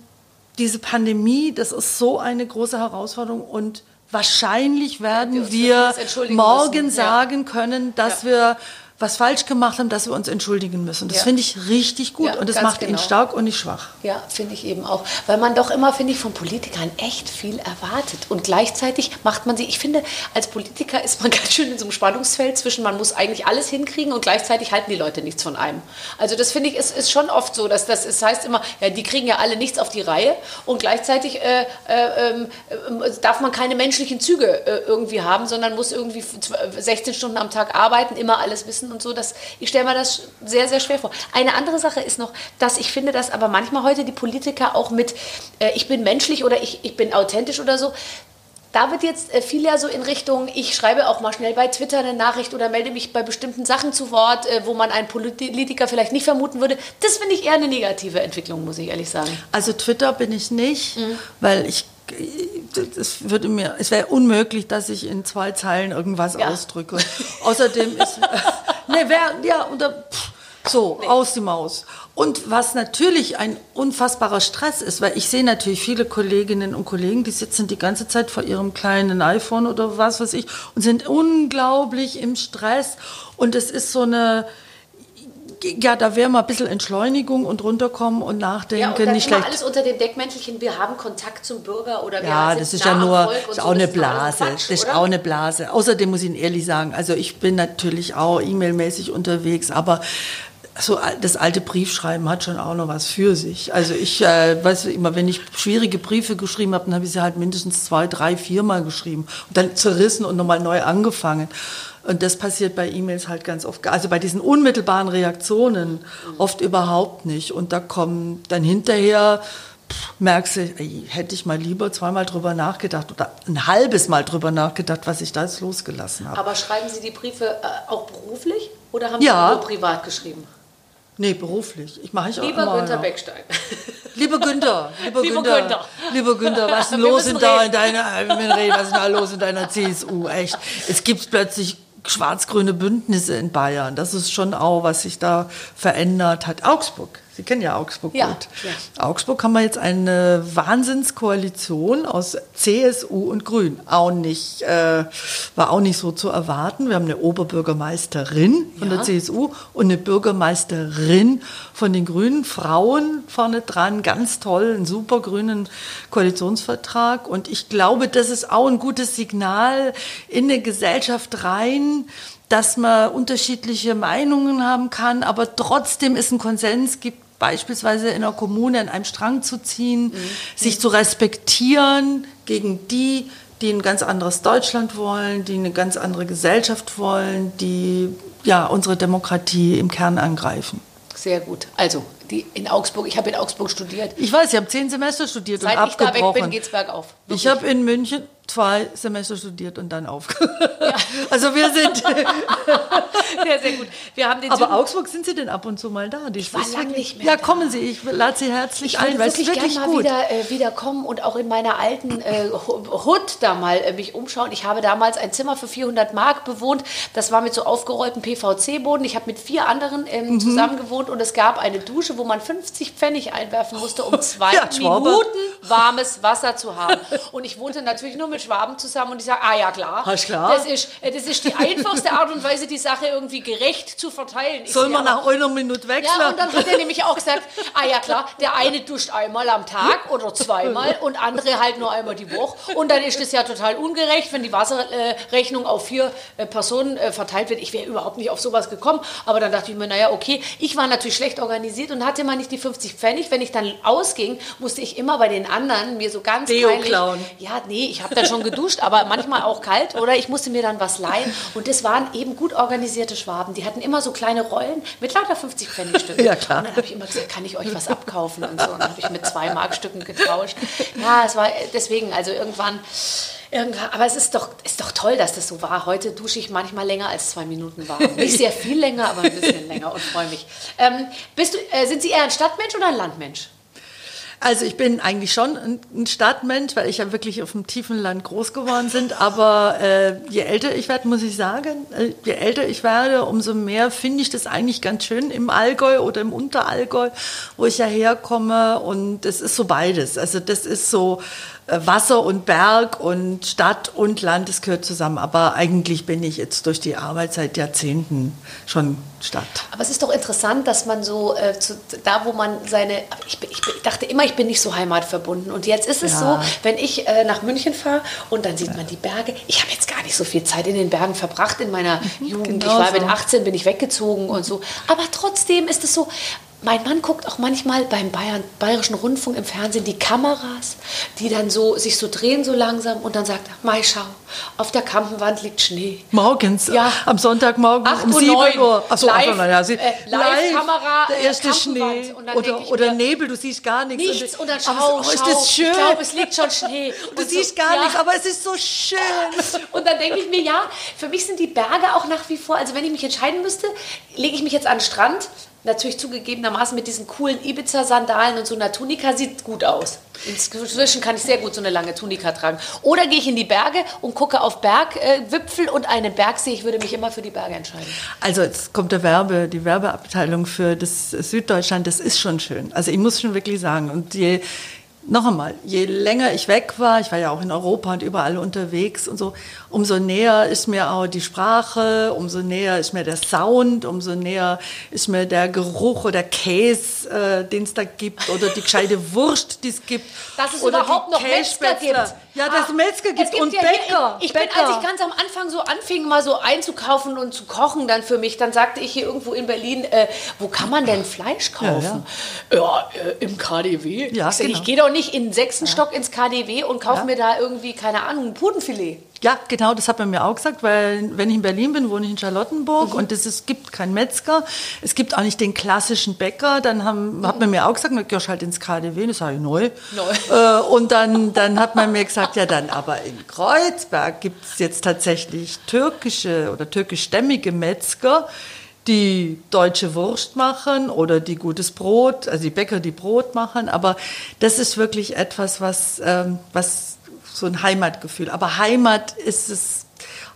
diese Pandemie, das ist so eine große Herausforderung und wahrscheinlich werden wir morgen sagen können, dass ja. wir was falsch gemacht haben, dass wir uns entschuldigen müssen. Das Ja. finde ich richtig gut Ja, und das macht ihn genau. stark und nicht schwach. Ja, finde ich eben auch. Weil man doch immer, finde ich, von Politikern echt viel erwartet. Und gleichzeitig macht man sie, ich finde, als Politiker ist man ganz schön in so einem Spannungsfeld zwischen, man muss eigentlich alles hinkriegen und gleichzeitig halten die Leute nichts von einem. Also das finde ich, ist, ist schon oft so, dass das, es heißt immer, ja, die kriegen ja alle nichts auf die Reihe und gleichzeitig äh, äh, ähm, äh, darf man keine menschlichen Züge äh, irgendwie haben, sondern muss irgendwie 16 Stunden am Tag arbeiten, immer alles wissen und so. Das, ich stelle mir das sehr, sehr schwer vor. Eine andere Sache ist noch, dass ich finde, dass aber manchmal heute die Politiker auch mit, äh, ich bin menschlich oder ich, ich bin authentisch oder so, da wird jetzt äh, viel ja so in Richtung, ich schreibe auch mal schnell bei Twitter eine Nachricht oder melde mich bei bestimmten Sachen zu Wort, äh, wo man einen Politiker vielleicht nicht vermuten würde. Das finde ich eher eine negative Entwicklung, muss ich ehrlich sagen. Also Twitter bin ich nicht, Mhm. weil ich es würde mir, es wäre unmöglich, dass ich in zwei Zeilen irgendwas Ja. ausdrücke. Außerdem ist, ne, wer, ja, oder, pff, so, aus die Maus. Und was natürlich ein unfassbarer Stress ist, weil ich sehe natürlich viele Kolleginnen und Kollegen, die sitzen die ganze Zeit vor ihrem kleinen iPhone oder was weiß ich und sind unglaublich im Stress. Und es ist so eine, ja, da wäre mal ein bisschen Entschleunigung und runterkommen und nachdenken, Ja, und dann nicht schlecht. alles unter dem Deckmäntelchen, wir haben Kontakt zum Bürger oder wir Ja, das ist ja nur, ist so, auch eine ist alles Blase. Quatsch, Das ist oder? auch eine Blase. Außerdem muss ich Ihnen ehrlich sagen, also ich bin natürlich auch E-Mail-mäßig unterwegs, aber so das alte Briefschreiben hat schon auch noch was für sich. Also ich äh, weiß immer, wenn ich schwierige Briefe geschrieben habe, dann habe ich sie halt mindestens zwei, drei, viermal geschrieben und dann zerrissen und nochmal neu angefangen. Und das passiert bei E-Mails halt ganz oft, also bei diesen unmittelbaren Reaktionen oft überhaupt nicht. Und da kommen dann hinterher, pff, merkst du, ey, hätte ich mal lieber zweimal drüber nachgedacht oder ein halbes Mal drüber nachgedacht, was ich da jetzt losgelassen habe. Aber schreiben Sie die Briefe äh, auch beruflich oder haben Ja. Sie nur privat geschrieben? Nee, beruflich. Ich mache ich auch Lieber immer Günther. Beckstein. Lieber Günther, lieber, Lieber Günther, Günther. lieber Günther, was ist denn los in, da in deiner, äh, was ist denn da los in deiner CSU? Echt, es gibt plötzlich schwarz-grüne Bündnisse in Bayern. Das ist schon auch, was sich da verändert hat. Augsburg, Sie kennen ja Augsburg Ja, gut. ja. Augsburg haben wir jetzt eine Wahnsinnskoalition aus CSU und Grün. Auch nicht, äh, war auch nicht so zu erwarten. Wir haben eine Oberbürgermeisterin von Ja. der CSU und eine Bürgermeisterin von den Grünen. Frauen vorne dran, ganz toll, einen super grünen Koalitionsvertrag. Und ich glaube, das ist auch ein gutes Signal in eine Gesellschaft rein, dass man unterschiedliche Meinungen haben kann, aber trotzdem es einen Konsens gibt, beispielsweise in einer Kommune an einem Strang zu ziehen, sich zu respektieren gegen die, die ein ganz anderes Deutschland wollen, die eine ganz andere Gesellschaft wollen, die ja unsere Demokratie im Kern angreifen. Sehr gut. Also, die in Augsburg, ich habe in Augsburg studiert. Ich weiß, ich habe zehn Semester studiert Seit und ich da weg abgebrochen. bin, geht's bergauf. ich habe in München zwei Semester studiert und dann aufgehört. Also wir sind. Sehr, sehr gut. Wir haben den Aber Süden- Augsburg sind Sie denn ab und zu mal da? Die Ich war ist lang wirklich- nicht mehr Ja, da. kommen Sie. Ich lade Sie herzlich Ich ein, es ist wirklich wirklich gerne mal wieder, äh, wieder kommen und auch in meiner alten äh, Hut da mal äh, mich umschauen. Ich habe damals ein Zimmer für 400 Mark bewohnt. Das war mit so aufgerolltem PVC-Boden. Ich habe mit vier anderen ähm, Mhm. zusammen gewohnt und es gab eine Dusche, wo man 50 Pfennig einwerfen musste, um zwei Ja. Minuten warmes Wasser zu haben. Und ich wohnte natürlich nur mit Schwaben zusammen und ich sage, ah ja klar, Ah, klar. Das, ist, äh, das ist die einfachste Art und Weise, die Sache irgendwie gerecht zu verteilen. Ich Soll so, man nach einer Minute wechseln? ja, und dann hat er nämlich auch gesagt, ah ja klar, der eine duscht einmal am Tag oder zweimal und andere halt nur einmal die Woche. Und dann ist es ja total ungerecht, wenn die Wasserrechnung auf vier äh, Personen äh, verteilt wird. Ich wäre überhaupt nicht auf sowas gekommen. Aber dann dachte ich mir, naja, okay, ich war natürlich schlecht organisiert und hatte mal nicht die 50 Pfennig. Wenn ich dann ausging, musste ich immer bei den anderen mir so ganz Deo peinlich- klauen. Ja, nee, ich habe dann schon geduscht, aber manchmal auch kalt. Oder ich musste mir dann was leihen. Und das waren eben gut organisierte Schwaben. Die hatten immer so kleine Rollen mit lauter 50 Pfennigstücken. Ja, klar. Und dann habe ich immer gesagt, kann ich euch was abkaufen und so. Und dann habe ich mit zwei Markstücken getauscht. Ja, es war deswegen, also irgendwann, irgendwann aber es ist doch, ist doch toll, dass das so war. Heute dusche ich manchmal länger als zwei Minuten warm. Nicht sehr viel länger, aber ein bisschen länger und freue mich. Ähm, bist du, äh, sind Sie eher ein Stadtmensch oder ein Landmensch? Also ich bin eigentlich schon ein Stadtmensch, weil ich ja wirklich auf dem tiefen Land groß geworden bin. Aber äh, je älter ich werde, muss ich sagen, äh, je älter ich werde, umso mehr finde ich das eigentlich ganz schön im Allgäu oder im Unterallgäu, wo ich ja herkomme. Und es ist so beides. Also das ist so Wasser und Berg und Stadt und Land, das gehört zusammen. Aber eigentlich bin ich jetzt durch die Arbeit seit Jahrzehnten schon Stadt. Aber es ist doch interessant, dass man so, äh, zu, da wo man seine, ich, ich, ich, dachte immer, ich bin nicht so heimatverbunden. Und jetzt ist es Ja. so, wenn ich äh, nach München fahre und dann sieht man die Berge. Ich habe jetzt gar nicht so viel Zeit in den Bergen verbracht in meiner Jugend. genau ich war so. mit 18, bin ich weggezogen und so. Aber trotzdem ist es so, mein Mann guckt auch manchmal beim Bayern, Bayerischen Rundfunk im Fernsehen die Kameras, die dann so sich so drehen so langsam und dann sagt er, Mai schau, auf der Kampenwand liegt Schnee. Morgens, Ja. am Sonntagmorgen um Uhr 7 neun. Uhr. Ach so, Live, ach ja, sie, äh, Live-Kamera, der äh, erste Kampenwand. Schnee Und oder, mir, Nebel, du siehst gar nichts. Nichts und dann aber schau, oh, ist schau. das schön. Ich glaube, es liegt schon Schnee. du Und siehst so, gar ja. nichts, aber es ist so schön. Und dann denke ich mir, ja, für mich sind die Berge auch nach wie vor, also wenn ich mich entscheiden müsste, lege ich mich jetzt an den Strand. Natürlich zugegebenermaßen mit diesen coolen Ibiza-Sandalen und so einer Tunika sieht gut aus. Inzwischen kann ich sehr gut so eine lange Tunika tragen. Oder gehe ich in die Berge und gucke auf Bergwipfel und einen Bergsee. Ich würde mich immer für die Berge entscheiden. Also jetzt kommt der Werbe, die Werbeabteilung für das Süddeutschland, das ist schon schön. Also ich muss schon wirklich sagen, und je, noch einmal, je länger ich weg war, ich war ja auch in Europa und überall unterwegs und so, umso näher ist mir auch die Sprache, umso näher ist mir der Sound, umso näher ist mir der Geruch oder Käse, äh, den es da gibt, oder die gescheite Wurst, die es gibt. Dass es oder überhaupt noch Metzger gibt. Ja, dass Ah, es Metzger es gibt, und ja hier- Bäcker. Ich bin, Bäcker. als ich ganz am Anfang so anfing, mal so einzukaufen und zu kochen dann für mich, dann sagte ich hier irgendwo in Berlin, äh, wo kann man denn Fleisch kaufen? Ja, äh, im KDW. Ja, ich genau. ich gehe doch nicht in den sechsten Stock ins KDW und kaufe mir da irgendwie, keine Ahnung, ein Putenfilet. Ja, genau, das hat man mir auch gesagt, weil wenn ich in Berlin bin, wohne ich in Charlottenburg und es ist, gibt keinen Metzger, es gibt auch nicht den klassischen Bäcker, dann haben, hat man mir auch gesagt, man gehst halt ins KDW, das sage ich neu. Neu. Äh, und dann, dann hat man mir gesagt, ja dann, aber in Kreuzberg gibt es jetzt tatsächlich türkische oder türkischstämmige Metzger, die deutsche Wurst machen oder die gutes Brot, also die Bäcker, die Brot machen. Aber das ist wirklich etwas, was, ähm, was so ein Heimatgefühl. Aber Heimat ist es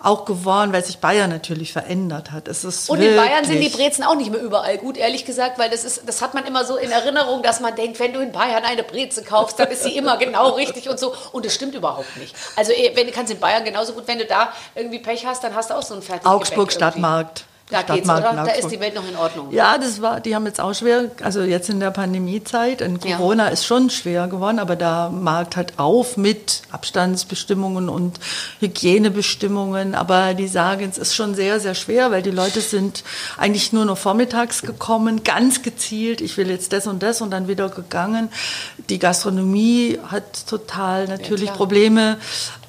auch geworden, weil sich Bayern natürlich verändert hat. Es ist Und in Bayern sind die Brezen auch nicht mehr überall gut, ehrlich gesagt, weil das ist, das hat man immer so in Erinnerung, dass man denkt, wenn du in Bayern eine Breze kaufst, dann ist sie immer genau richtig und so. Und das stimmt überhaupt nicht. Also eh, wenn du kannst in Bayern genauso gut, wenn du da irgendwie Pech hast, dann hast du auch so ein fertiges Augsburg Stadtmarkt. Da geht's, Stadtmarkt oder? in Da ist die Welt noch in Ordnung. Ja, das war, die haben jetzt auch schwer, also jetzt in der Pandemiezeit, und Ja. Corona ist schon schwer geworden, aber der Markt hat auf mit Abstandsbestimmungen und Hygienebestimmungen, aber die sagen, es ist schon sehr, sehr schwer, weil die Leute sind eigentlich nur noch vormittags gekommen, ganz gezielt, ich will jetzt das und das und dann wieder gegangen. Die Gastronomie hat total natürlich klar. Probleme.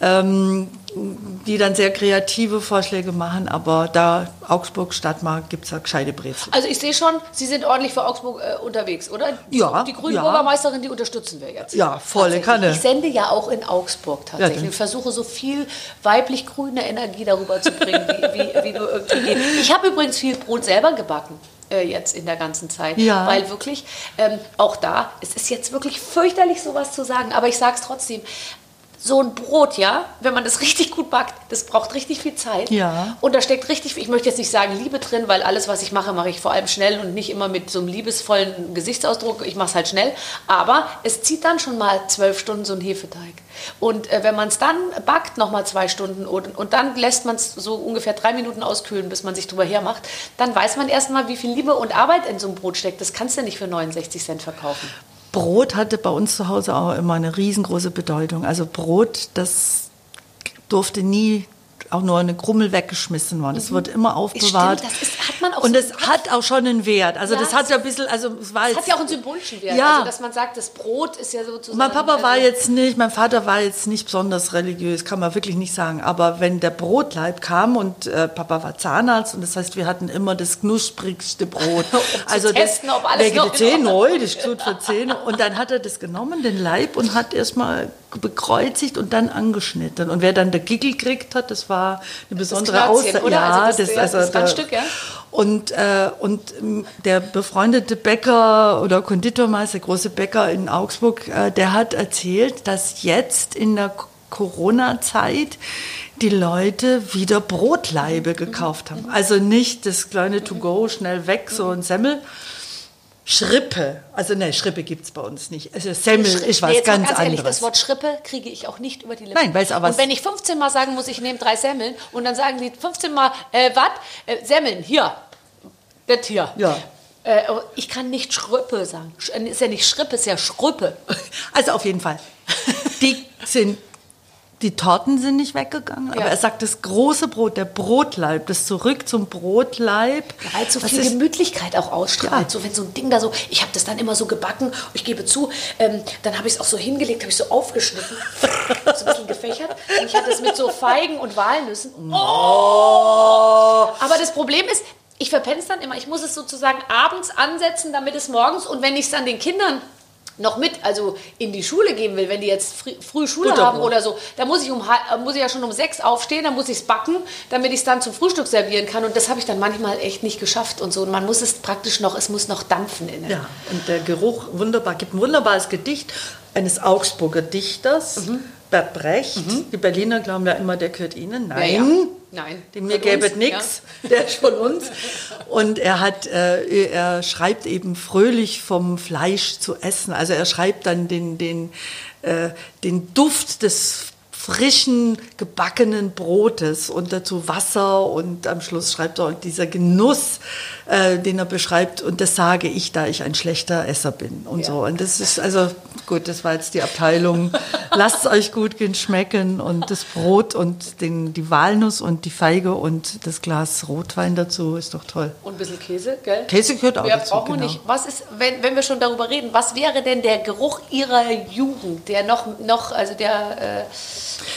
Ähm, die dann sehr kreative Vorschläge machen, aber da Augsburg Stadtmarkt gibt es ja gescheite Brezel. Also ich sehe schon, Sie sind ordentlich für Augsburg äh, unterwegs, oder? Ja, Die grüne ja. Bürgermeisterin, die unterstützen wir jetzt. Ja, volle. Kanne. Ich sende ja auch in Augsburg tatsächlich Ja, und versuche so viel weiblich grüne Energie darüber zu bringen, wie, wie, wie nur irgendwie geht. Ich habe übrigens viel Brot selber gebacken. äh, Jetzt in der ganzen Zeit. Ja. Weil wirklich, ähm, auch da, es ist jetzt wirklich fürchterlich, sowas zu sagen, aber ich sage es trotzdem. So ein Brot, ja, wenn man das richtig gut backt, das braucht richtig viel Zeit. Ja. Und da steckt richtig, ich möchte jetzt nicht sagen Liebe drin, weil alles, was ich mache, mache ich vor allem schnell und nicht immer mit so einem liebesvollen Gesichtsausdruck. Ich mache es halt schnell. Aber es zieht dann schon mal zwölf Stunden so ein Hefeteig. Und äh, wenn man es dann backt, nochmal zwei Stunden und, und dann lässt man es so ungefähr drei Minuten auskühlen, bis man sich drüber hermacht, dann weiß man erstmal, wie viel Liebe und Arbeit in so einem Brot steckt. Das kannst du nicht für 69 Cent verkaufen. Brot hatte bei uns zu Hause auch immer eine riesengroße Bedeutung. Also Brot, das durfte nie auch nur eine Krummel weggeschmissen worden. Es wird immer aufbewahrt. Stimmt, das ist- hat man auch Und so es Kopf. hat auch schon einen Wert. Also Ja, das hat ja ein bisschen, also es war Das jetzt, hat ja auch einen symbolischen Wert. Ja. Also, dass man sagt, das Brot ist ja sozusagen. Mein Papa war also- jetzt nicht, mein Vater war jetzt nicht besonders religiös, kann man wirklich nicht sagen. Aber wenn der Brotleib kam und äh, Papa war Zahnarzt und das heißt, wir hatten immer das knusprigste Brot. also testen, das, ob alles wegen noch Zähne, das ist gut für Zähne. Und dann hat er das genommen, den Leib, und hat erstmal bekreuzigt und dann angeschnitten. Und wer dann der Giggle gekriegt hat, das war eine besondere Aussage. Ja, Also das- ja, das der- Randstück, ja? und, äh, und ähm, der befreundete Bäcker oder Konditormeister, große Bäcker in Augsburg, äh, der hat erzählt, dass jetzt in der Corona-Zeit die Leute wieder Brotleibe gekauft haben. Also nicht das kleine To-Go, schnell weg, so ein Semmel. Schrippe, also ne, Schrippe gibt es bei uns nicht. Also Semmel Schri- ist was nee, ganz, ganz ehrlich, anderes. das Wort Schrippe kriege ich auch nicht über die Lippen. Nein, weil's aber- Und wenn ich 15 Mal sagen muss, ich nehme drei Semmeln und dann sagen die 15 Mal, äh, was? Äh, Semmeln, hier. Das hier. Ja. Äh, aber ich kann nicht Schrippe sagen. Äh, Ist ja nicht Schrippe, ist ja Schruppe. Also auf jeden Fall. Die sind, die Torten sind nicht weggegangen, Ja. aber er sagt, das große Brot, der Brotleib, das zurück zum Brotleib. Weil so viel ist- Gemütlichkeit auch ausstrahlt. Ja. So wenn so ein Ding da so, ich habe das dann immer so gebacken, ich gebe zu, ähm, dann habe ich es auch so hingelegt, habe ich so aufgeschnitten, so ein bisschen gefächert. Und ich hatte es mit so Feigen und Walnüssen. Oh! Aber das Problem ist, ich verpenne es dann immer. Ich muss es sozusagen abends ansetzen, damit es morgens und wenn ich es dann den Kindern noch mit, also in die Schule geben will, wenn die jetzt früh, früh Schule Butterbrot. haben oder so, da muss ich, um, äh, muss ich ja schon um sechs aufstehen, dann muss ich es backen, damit ich es dann zum Frühstück servieren kann. Und das habe ich dann manchmal echt nicht geschafft und so. Und man muss es praktisch noch, es muss noch dampfen in der Ja, und der Geruch, wunderbar, gibt ein wunderbares Gedicht eines Augsburger Dichters, Mhm. Bert Brecht. Die Berliner glauben ja immer, der gehört ihnen. Nein. Ja, ja. Nein. Dem mir gäbe nichts, der ist von uns. Und er hat, äh, er schreibt eben fröhlich vom Fleisch zu essen. Also er schreibt dann den, den, äh, den Duft des frischen, gebackenen Brotes und dazu Wasser und am Schluss schreibt er und dieser Genuss, äh, den er beschreibt und das sage ich, da ich ein schlechter Esser bin und so. Und das ist also gut, das war jetzt die Abteilung. Lasst es euch gut gehen schmecken und das Brot und den, die Walnuss und die Feige und das Glas Rotwein dazu ist doch toll. Und ein bisschen Käse, gell? Käse gehört auch Mehr dazu, brauchen wir genau. nicht. Was ist, wenn, wenn wir schon darüber reden, was wäre denn der Geruch Ihrer Jugend, der noch, noch also der, äh,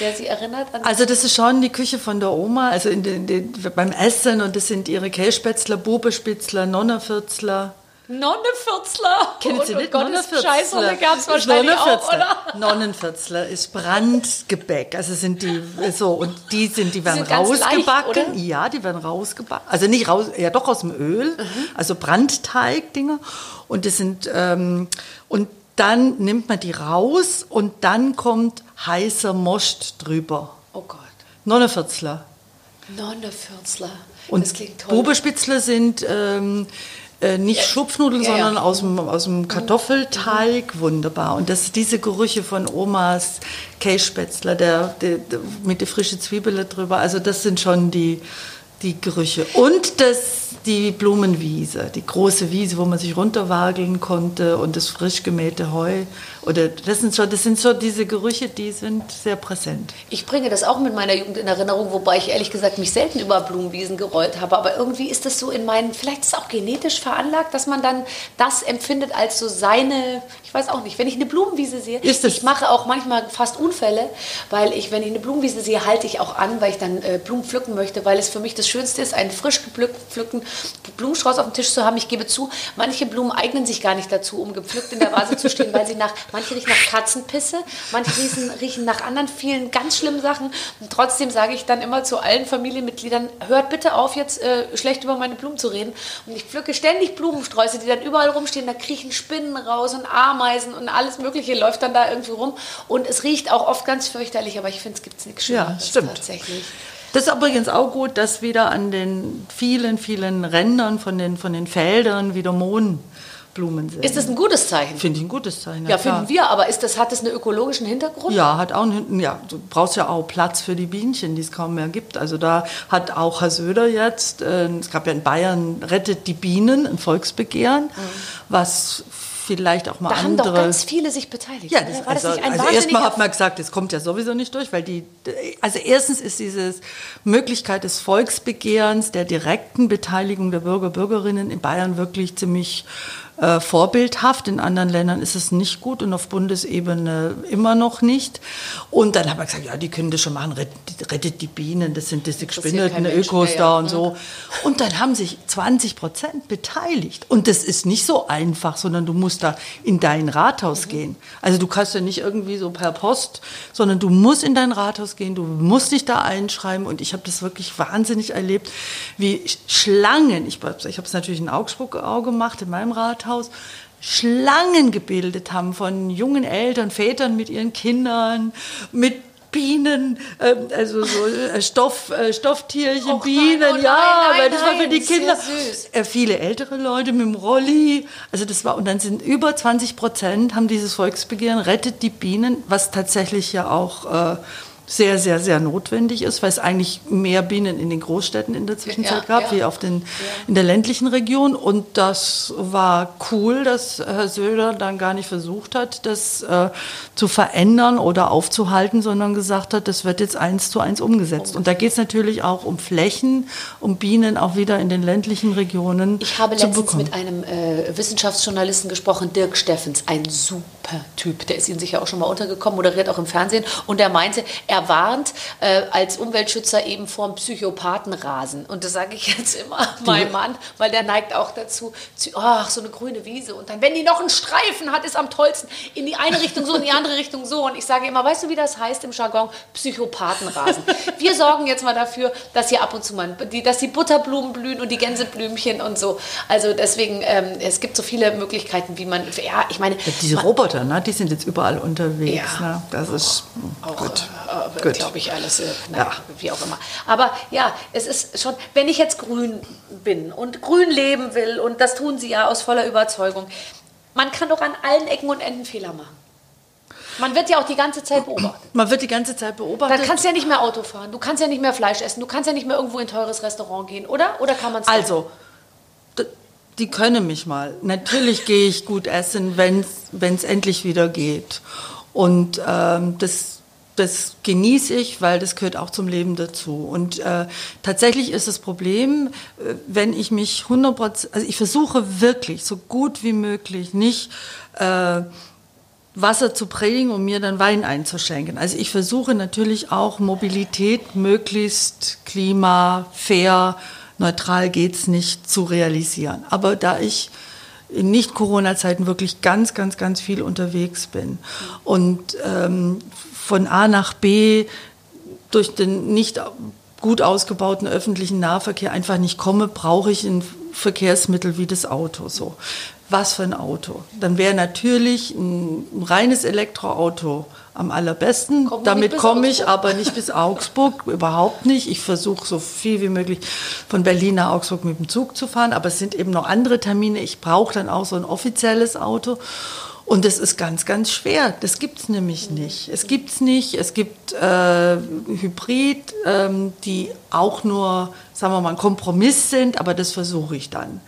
der Sie erinnert an Also das ist schon die Küche von der Oma, also in den, den, beim Essen und das sind ihre Kässpätzler, Bubespitzler, Nonnerfürzler. Nonnefürzler? Kennen Sie Und- nicht Scheißerle gab es wahrscheinlich auch, oder? Nonnenfürzler ist Brandgebäck. Also sind die so und die sind die werden sind ganz leicht, rausgebacken. oder? ja, die werden rausgebacken. Also nicht raus, ja doch aus dem Öl. Mhm. Also Brandteig-Dinger. Und das sind ähm, und dann nimmt man die raus und dann kommt heißer Most drüber. Oh Gott. Nonnenfürzler. Nonnefürzler. Und das klingt toll. Bubespitzler sind ähm, äh, nicht Schupfnudeln, ja, ja. sondern aus dem, aus dem Kartoffelteig. Wunderbar. Und das diese Gerüche von Omas Kässpätzler, der, der, der, mit der frischen Zwiebel drüber. Also das sind schon die, die Gerüche. Und das, die Blumenwiese, die große Wiese, wo man sich runterwageln konnte und das frisch gemähte Heu. Oder das sind schon, das sind so diese Gerüche, die sind sehr präsent. Ich bringe das auch mit meiner Jugend in Erinnerung, wobei ich ehrlich gesagt mich selten über Blumenwiesen gerollt habe. Aber irgendwie ist das so in meinen, vielleicht ist es auch genetisch veranlagt, dass man dann das empfindet als so seine, ich weiß auch nicht, wenn ich eine Blumenwiese sehe, Ist ich mache auch manchmal fast Unfälle, weil ich, wenn ich eine Blumenwiese sehe, halte ich auch an, weil ich dann äh, Blumen pflücken möchte, weil es für mich das Schönste ist, einen frisch gepflückten Blumenstrauß auf dem Tisch zu haben. Ich gebe zu, manche Blumen eignen sich gar nicht dazu, um gepflückt in der Vase zu stehen, weil sie nach, manche riechen nach Katzenpisse, manche riechen, riechen nach anderen vielen ganz schlimmen Sachen. Und trotzdem sage ich dann immer zu allen Familienmitgliedern, hört bitte auf, jetzt äh, schlecht über meine Blumen zu reden. Und ich pflücke ständig Blumensträuße, die dann überall rumstehen. Da kriechen Spinnen raus und Ameisen und alles Mögliche läuft dann da irgendwie rum. Und es riecht auch oft ganz fürchterlich, aber ich finde, es gibt nichts Ja, Schöneres stimmt. tatsächlich. Das ist übrigens auch gut, dass wieder an den vielen, vielen Rändern von den, von den Feldern wieder Mohnblumen sind. Ist das ein gutes Zeichen? Finde ich ein gutes Zeichen. Ja, klar. finden wir, aber ist das, hat das einen ökologischen Hintergrund? Ja, hat auch einen, ja, du brauchst ja auch Platz für die Bienchen, die es kaum mehr gibt. Also da hat auch Herr Söder jetzt, äh, es gab ja in Bayern Rettet die Bienen, ein Volksbegehren, was vielleicht auch mal Mhm. Da haben andere... doch ganz viele sich beteiligt. Ja, das, War das also, nicht ein also erstmal hat man gesagt, es kommt ja sowieso nicht durch, weil die, also erstens ist diese Möglichkeit des Volksbegehrens, der direkten Beteiligung der Bürger, Bürgerinnen in Bayern wirklich ziemlich äh, vorbildhaft. In anderen Ländern ist es nicht gut und auf Bundesebene immer noch nicht. Und dann hat man gesagt, ja, die können das schon machen, rettet, rettet die Bienen, das sind diese Mensch Ökos mehr, da ja. und so. Und dann haben sich 20 Prozent beteiligt. Und das ist nicht so einfach, sondern du musst da in dein Rathaus gehen. Also du kannst ja nicht irgendwie so per Post, sondern du musst in dein Rathaus gehen, du musst dich da einschreiben. Und ich habe das wirklich wahnsinnig erlebt, wie Schlangen, ich, ich habe es natürlich in Augsburg auch gemacht, in meinem Rathaus, Schlangen gebildet haben von jungen Eltern, Vätern mit ihren Kindern, mit Bienen, ähm, also so äh, Stoff, äh, Stofftierchen, Och nein, Bienen, oh nein, ja, nein, weil das war für die Kinder. süß. Äh, viele ältere Leute mit dem Rolli, also das war, und dann sind über 20 Prozent haben dieses Volksbegehren Rettet die Bienen, was tatsächlich ja auch äh, sehr, sehr, sehr notwendig ist, weil es eigentlich mehr Bienen in den Großstädten in der Zwischenzeit Ja, gab, ja. wie auf den, in der ländlichen Region. Und das war cool, dass Herr Söder dann gar nicht versucht hat, das äh, zu verändern oder aufzuhalten, sondern gesagt hat, das wird jetzt eins zu eins umgesetzt. Und da geht es natürlich auch um Flächen, um Bienen auch wieder in den ländlichen Regionen Ich habe letztens bekommen. mit einem äh, Wissenschaftsjournalisten gesprochen, Dirk Steffens, ein super Typ. Der ist Ihnen sicher auch schon mal untergekommen, moderiert auch im Fernsehen. Und der meinte, er warnt äh, als Umweltschützer eben vor Psychopathenrasen. Und das sage ich jetzt immer meinem Mann, weil der neigt auch dazu, zu, ach, so eine grüne Wiese. Und dann, wenn die noch einen Streifen hat, ist am tollsten. In die eine Richtung so, in die andere Richtung so. Und ich sage immer, weißt du, wie das heißt im Jargon? Psychopathenrasen. Wir sorgen jetzt mal dafür, dass hier ab und zu mal, die, dass die Butterblumen blühen und die Gänseblümchen und so. Also deswegen, ähm, es gibt so viele Möglichkeiten, wie man, ja, ich meine, Diese man- Roboter, ne, die sind jetzt überall unterwegs. Ja. Ne? Das ist auch, gut. äh, Gut. glaube ich, alles, äh, naja, Ja. wie auch immer. Aber ja, es ist schon, wenn ich jetzt grün bin und grün leben will, und das tun sie ja aus voller Überzeugung, man kann doch an allen Ecken und Enden Fehler machen. Man wird ja auch die ganze Zeit beobachtet. Man wird die ganze Zeit Dann beobachtet. kannst du ja nicht mehr Auto fahren, du kannst ja nicht mehr Fleisch essen, du kannst ja nicht mehr irgendwo in ein teures Restaurant gehen, oder? Oder kann man es Also, die können mich mal. Natürlich gehe ich gut essen, wenn es endlich wieder geht. Und ähm, das, das genieße ich, weil das gehört auch zum Leben dazu. Und äh, tatsächlich ist das Problem, äh, wenn ich mich 100%, also ich versuche wirklich so gut wie möglich nicht äh, Wasser zu predigen und mir dann Wein einzuschenken. Also ich versuche natürlich auch Mobilität möglichst klima, fair, neutral geht's nicht zu realisieren. Aber da ich in Nicht-Corona-Zeiten wirklich ganz, ganz, ganz viel unterwegs bin und ähm, von A nach B durch den nicht gut ausgebauten öffentlichen Nahverkehr einfach nicht komme, brauche ich ein Verkehrsmittel wie das Auto. So, was für ein Auto? Dann wäre natürlich ein reines Elektroauto am allerbesten. Nicht Damit komme ich Augsburg. aber nicht bis Augsburg, überhaupt nicht. Ich versuche so viel wie möglich von Berlin nach Augsburg mit dem Zug zu fahren, aber es sind eben noch andere Termine. Ich brauche dann auch so ein offizielles Auto. Und das ist ganz, ganz schwer. Das gibt es nämlich nicht. Es gibt es nicht. Es gibt äh, Hybrid, ähm, die auch nur, sagen wir mal, ein Kompromiss sind, aber das versuche ich dann.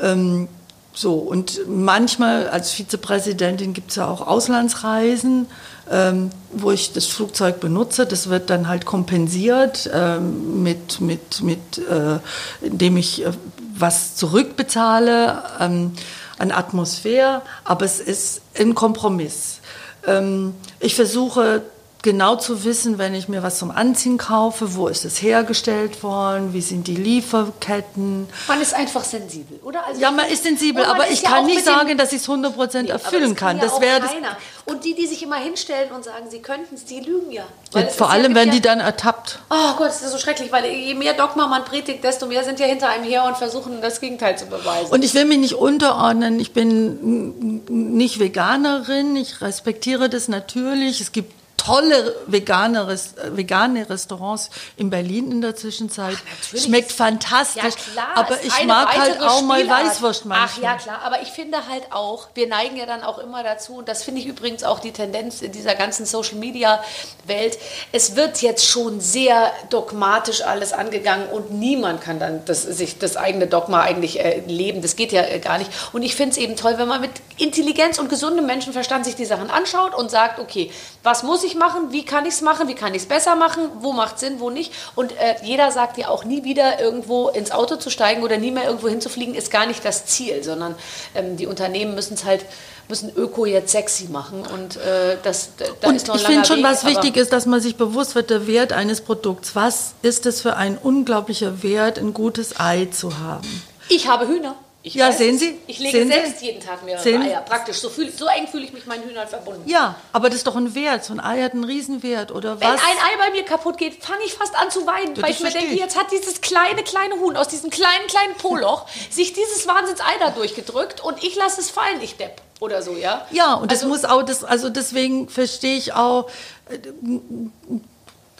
Ähm, so, und manchmal als Vizepräsidentin gibt es ja auch Auslandsreisen, ähm, wo ich das Flugzeug benutze. Das wird dann halt kompensiert, ähm, mit, mit, mit, äh, indem ich äh, was zurückbezahle ähm, an Atmosphäre, aber es ist ein Kompromiss. Ähm, ich versuche genau zu wissen, wenn ich mir was zum Anziehen kaufe, wo ist es hergestellt worden, wie sind die Lieferketten. Man ist einfach sensibel, oder? Also Ja, man ist sensibel, aber ich ja kann nicht sagen, dass ich es 100% Nee, erfüllen kann. ja Das auch wäre das. keiner. Und die, die sich immer hinstellen und sagen, sie könnten es, die lügen ja. Ja, vor ja- allem werden ja, die dann ertappt. Oh Gott, das ist so schrecklich, weil je mehr Dogma man predigt, desto mehr sind ja hinter einem her und versuchen, das Gegenteil zu beweisen. Und ich will mich nicht unterordnen. Ich bin nicht Veganerin. Ich respektiere das natürlich. Es gibt tolle vegane, äh, vegane Restaurants in Berlin in der Zwischenzeit. natürlich. Schmeckt fantastisch. Ja, klar. aber ich mag halt auch mal Spielart. Weißwurst manchmal. Ach ja, klar. Aber ich finde halt auch, wir neigen ja dann auch immer dazu, und das finde ich übrigens auch die Tendenz in dieser ganzen Social-Media-Welt, es wird jetzt schon sehr dogmatisch alles angegangen und niemand kann dann das, sich das eigene Dogma eigentlich äh, leben. Das geht ja äh, gar nicht. Und ich finde es eben toll, wenn man mit Intelligenz und gesundem Menschenverstand sich die Sachen anschaut und sagt, okay, was muss ich machen, wie kann ich es machen, wie kann ich es besser machen, wo macht Sinn, wo nicht. Und äh, jeder sagt ja auch nie wieder irgendwo ins Auto zu steigen oder nie mehr irgendwo hinzufliegen, ist gar nicht das Ziel, sondern ähm, die Unternehmen müssen es halt müssen Öko jetzt sexy machen und äh, das da Und ist noch ein ich finde schon, Weg, was wichtig ist, dass man sich bewusst wird, der Wert eines Produkts. Was ist es für ein unglaublicher Wert, ein gutes Ei zu haben? Ich habe Hühner. Ich Ja, weiß sehen. Sie? Ich lege Sehen Sie? selbst jeden Tag mehrere Sehen- Eier. Praktisch. So, fühl, so eng fühle ich mich meinen Hühnern verbunden. Ja, aber das ist doch ein Wert. So ein Ei hat einen Riesenwert, oder Wenn was? ein Ei bei mir kaputt geht, fange ich fast an zu weinen, Ja, weil das ich mir denke, jetzt hat dieses kleine, kleine Huhn aus diesem kleinen, kleinen Poloch sich dieses Wahnsinns-Ei da durchgedrückt und ich lasse es fallen, ich Depp. Oder so, ja? Ja, und das Also- muss auch, das, also deswegen verstehe ich auch, äh,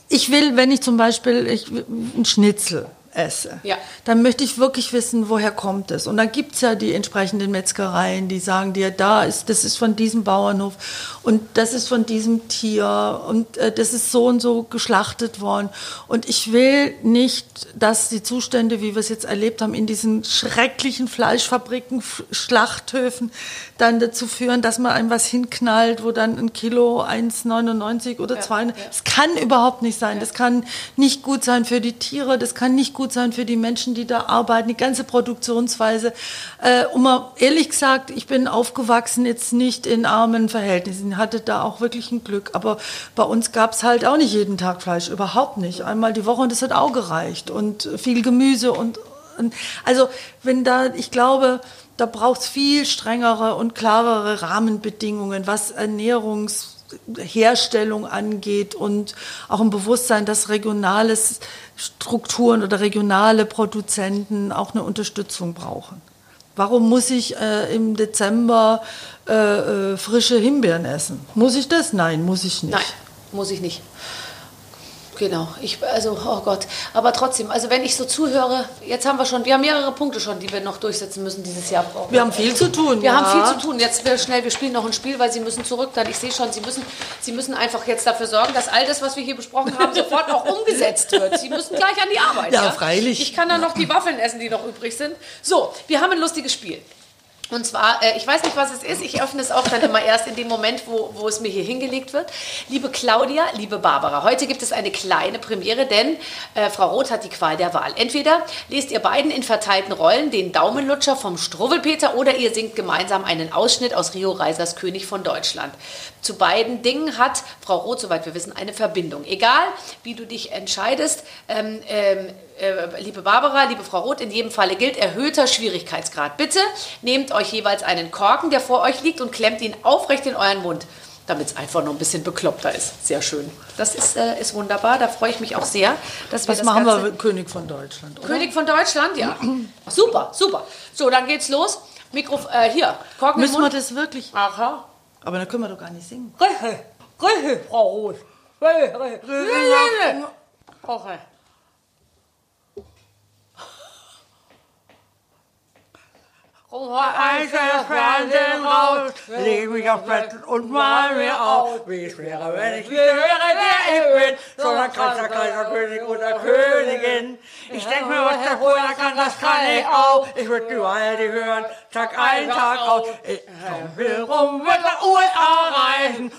ich will, wenn ich zum Beispiel ich, ein Schnitzel esse, Ja. dann möchte ich wirklich wissen, woher kommt es. Und dann gibt es ja die entsprechenden Metzgereien, die sagen dir, da ist, das ist von diesem Bauernhof und das ist von diesem Tier und äh, das ist so und so geschlachtet worden. Und ich will nicht, dass die Zustände, wie wir es jetzt erlebt haben, in diesen schrecklichen Fleischfabriken, Schlachthöfen, dann dazu führen, dass man einem was hinknallt, wo dann ein Kilo 1,99 oder 2. Das kann überhaupt nicht sein. Das kann nicht gut sein für die Tiere, das kann nicht gut sein für die Menschen, die da arbeiten, die ganze Produktionsweise. Äh, und mal ehrlich gesagt, ich bin aufgewachsen jetzt nicht in armen Verhältnissen, hatte da auch wirklich ein Glück. Aber bei uns gab es halt auch nicht jeden Tag Fleisch, überhaupt nicht. Einmal die Woche und das hat auch gereicht. Und viel Gemüse und, und also wenn da, ich glaube, da braucht es viel strengere und klarere Rahmenbedingungen, was Ernährungsherstellung angeht und auch ein Bewusstsein, dass regionale Strukturen oder regionale Produzenten auch eine Unterstützung brauchen. Warum muss ich äh, im Dezember äh, äh, frische Himbeeren essen? Muss ich das? Nein, muss ich nicht. Nein, muss ich nicht. Genau, ich, also, oh Gott. Aber trotzdem, also wenn ich so zuhöre, jetzt haben wir schon, wir haben mehrere Punkte schon, die wir noch durchsetzen müssen dieses Jahr. Brauchen. Wir haben viel zu tun. Wir ja. haben viel zu tun. Jetzt wir schnell, wir spielen noch ein Spiel, weil Sie müssen zurück. Dann ich sehe schon, Sie müssen, Sie müssen einfach jetzt dafür sorgen, dass all das, was wir hier besprochen haben, sofort auch umgesetzt wird. Sie müssen gleich an die Arbeit. Ja, freilich. Ich kann dann noch die Waffeln essen, die noch übrig sind. So, wir haben ein lustiges Spiel. Und zwar, äh, ich weiß nicht, was es ist. Ich öffne es auch dann immer erst in dem Moment, wo, wo es mir hier hingelegt wird. Liebe Claudia, liebe Barbara, heute gibt es eine kleine Premiere, denn äh, Frau Roth hat die Qual der Wahl. Entweder lest ihr beiden in verteilten Rollen den Daumenlutscher vom Struwwelpeter oder ihr singt gemeinsam einen Ausschnitt aus Rio Reisers König von Deutschland. Zu beiden Dingen hat Frau Roth, soweit wir wissen, eine Verbindung. Egal, wie du dich entscheidest, ähm, ähm, äh, liebe Barbara, liebe Frau Roth, in jedem Falle gilt erhöhter Schwierigkeitsgrad. Bitte nehmt euch jeweils einen Korken, der vor euch liegt, und klemmt ihn aufrecht in euren Mund, damit es einfach noch ein bisschen bekloppter ist. Sehr schön. Das ist, äh, ist wunderbar. Da freue ich mich auch sehr, dass wir Was das machen Ganze wir, König von Deutschland? Oder? König von Deutschland, ja. super, super. So, dann geht's los. Mikro, äh, hier, Korken Müssen wir das wirklich? Aha. Aber dann können wir doch gar nicht singen. Richtig, richtig, Frau Roth. Richtig, richtig. Okay. Fernsehen raus, leg mich aufs Bett und mal mir auf, wie es wäre, wenn ich nicht wäre, der ich bin, sondern krasser, kleiner König oder Königin. Ich denk mir, was der vorher kann, das kann ich auch. Ich würd überall die hören, Tag ein, Tag aus. Ich will rum, reisen,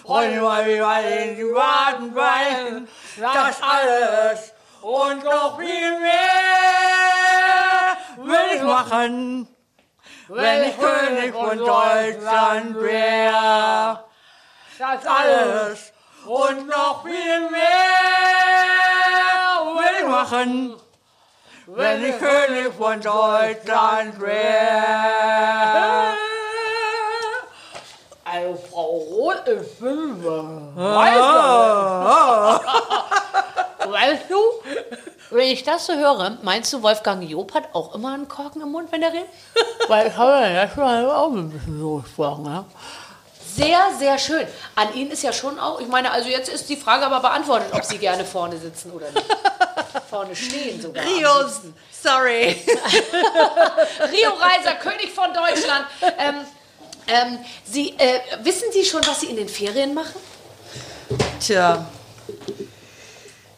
rollen wie bei den privaten Beinen. Das alles und noch viel mehr will ich machen wenn ich König von Deutschland wär. Das alles und noch viel mehr will ich machen, wenn ich König von Deutschland wär. Also, Frau Roth, ich bin Weißt du, wenn ich das so höre, meinst du, Wolfgang Job hat auch immer einen Korken im Mund, wenn er redet? Weil ich habe ja schon auch ein bisschen so gesprochen. Ja? Sehr, sehr schön. An Ihnen ist ja schon auch, ich meine, also jetzt ist die Frage aber beantwortet, ob Sie gerne vorne sitzen oder nicht. Vorne stehen sogar. am Rios, sorry. Rio Reiser, König von Deutschland. Ähm, ähm, Sie, äh, wissen Sie schon, was Sie in den Ferien machen? Tja.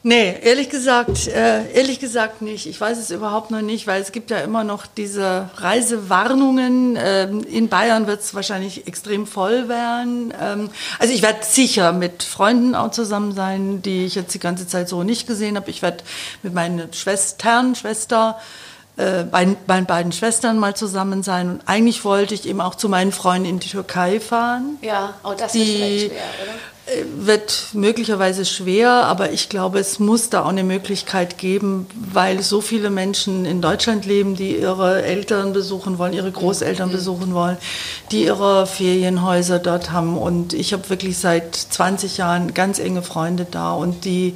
Nee, ehrlich gesagt, äh, ehrlich gesagt nicht. Ich weiß es überhaupt noch nicht, weil es gibt ja immer noch diese Reisewarnungen. Ähm, in Bayern wird es wahrscheinlich extrem voll werden. Ähm, also ich werde sicher mit Freunden auch zusammen sein, die ich jetzt die ganze Zeit so nicht gesehen habe. Ich werde mit meinen Schwestern, Schwester, äh, bei meinen beiden Schwestern mal zusammen sein. Und eigentlich wollte ich eben auch zu meinen Freunden in die Türkei fahren. Ja, oh, das ist Die- vielleicht schwer, oder? äh, wird möglicherweise schwer, aber ich glaube, es muss da auch eine Möglichkeit geben, weil so viele Menschen in Deutschland leben, die ihre Eltern besuchen wollen, ihre Großeltern besuchen wollen, die ihre Ferienhäuser dort haben. Und ich habe wirklich seit 20 Jahren ganz enge Freunde da und die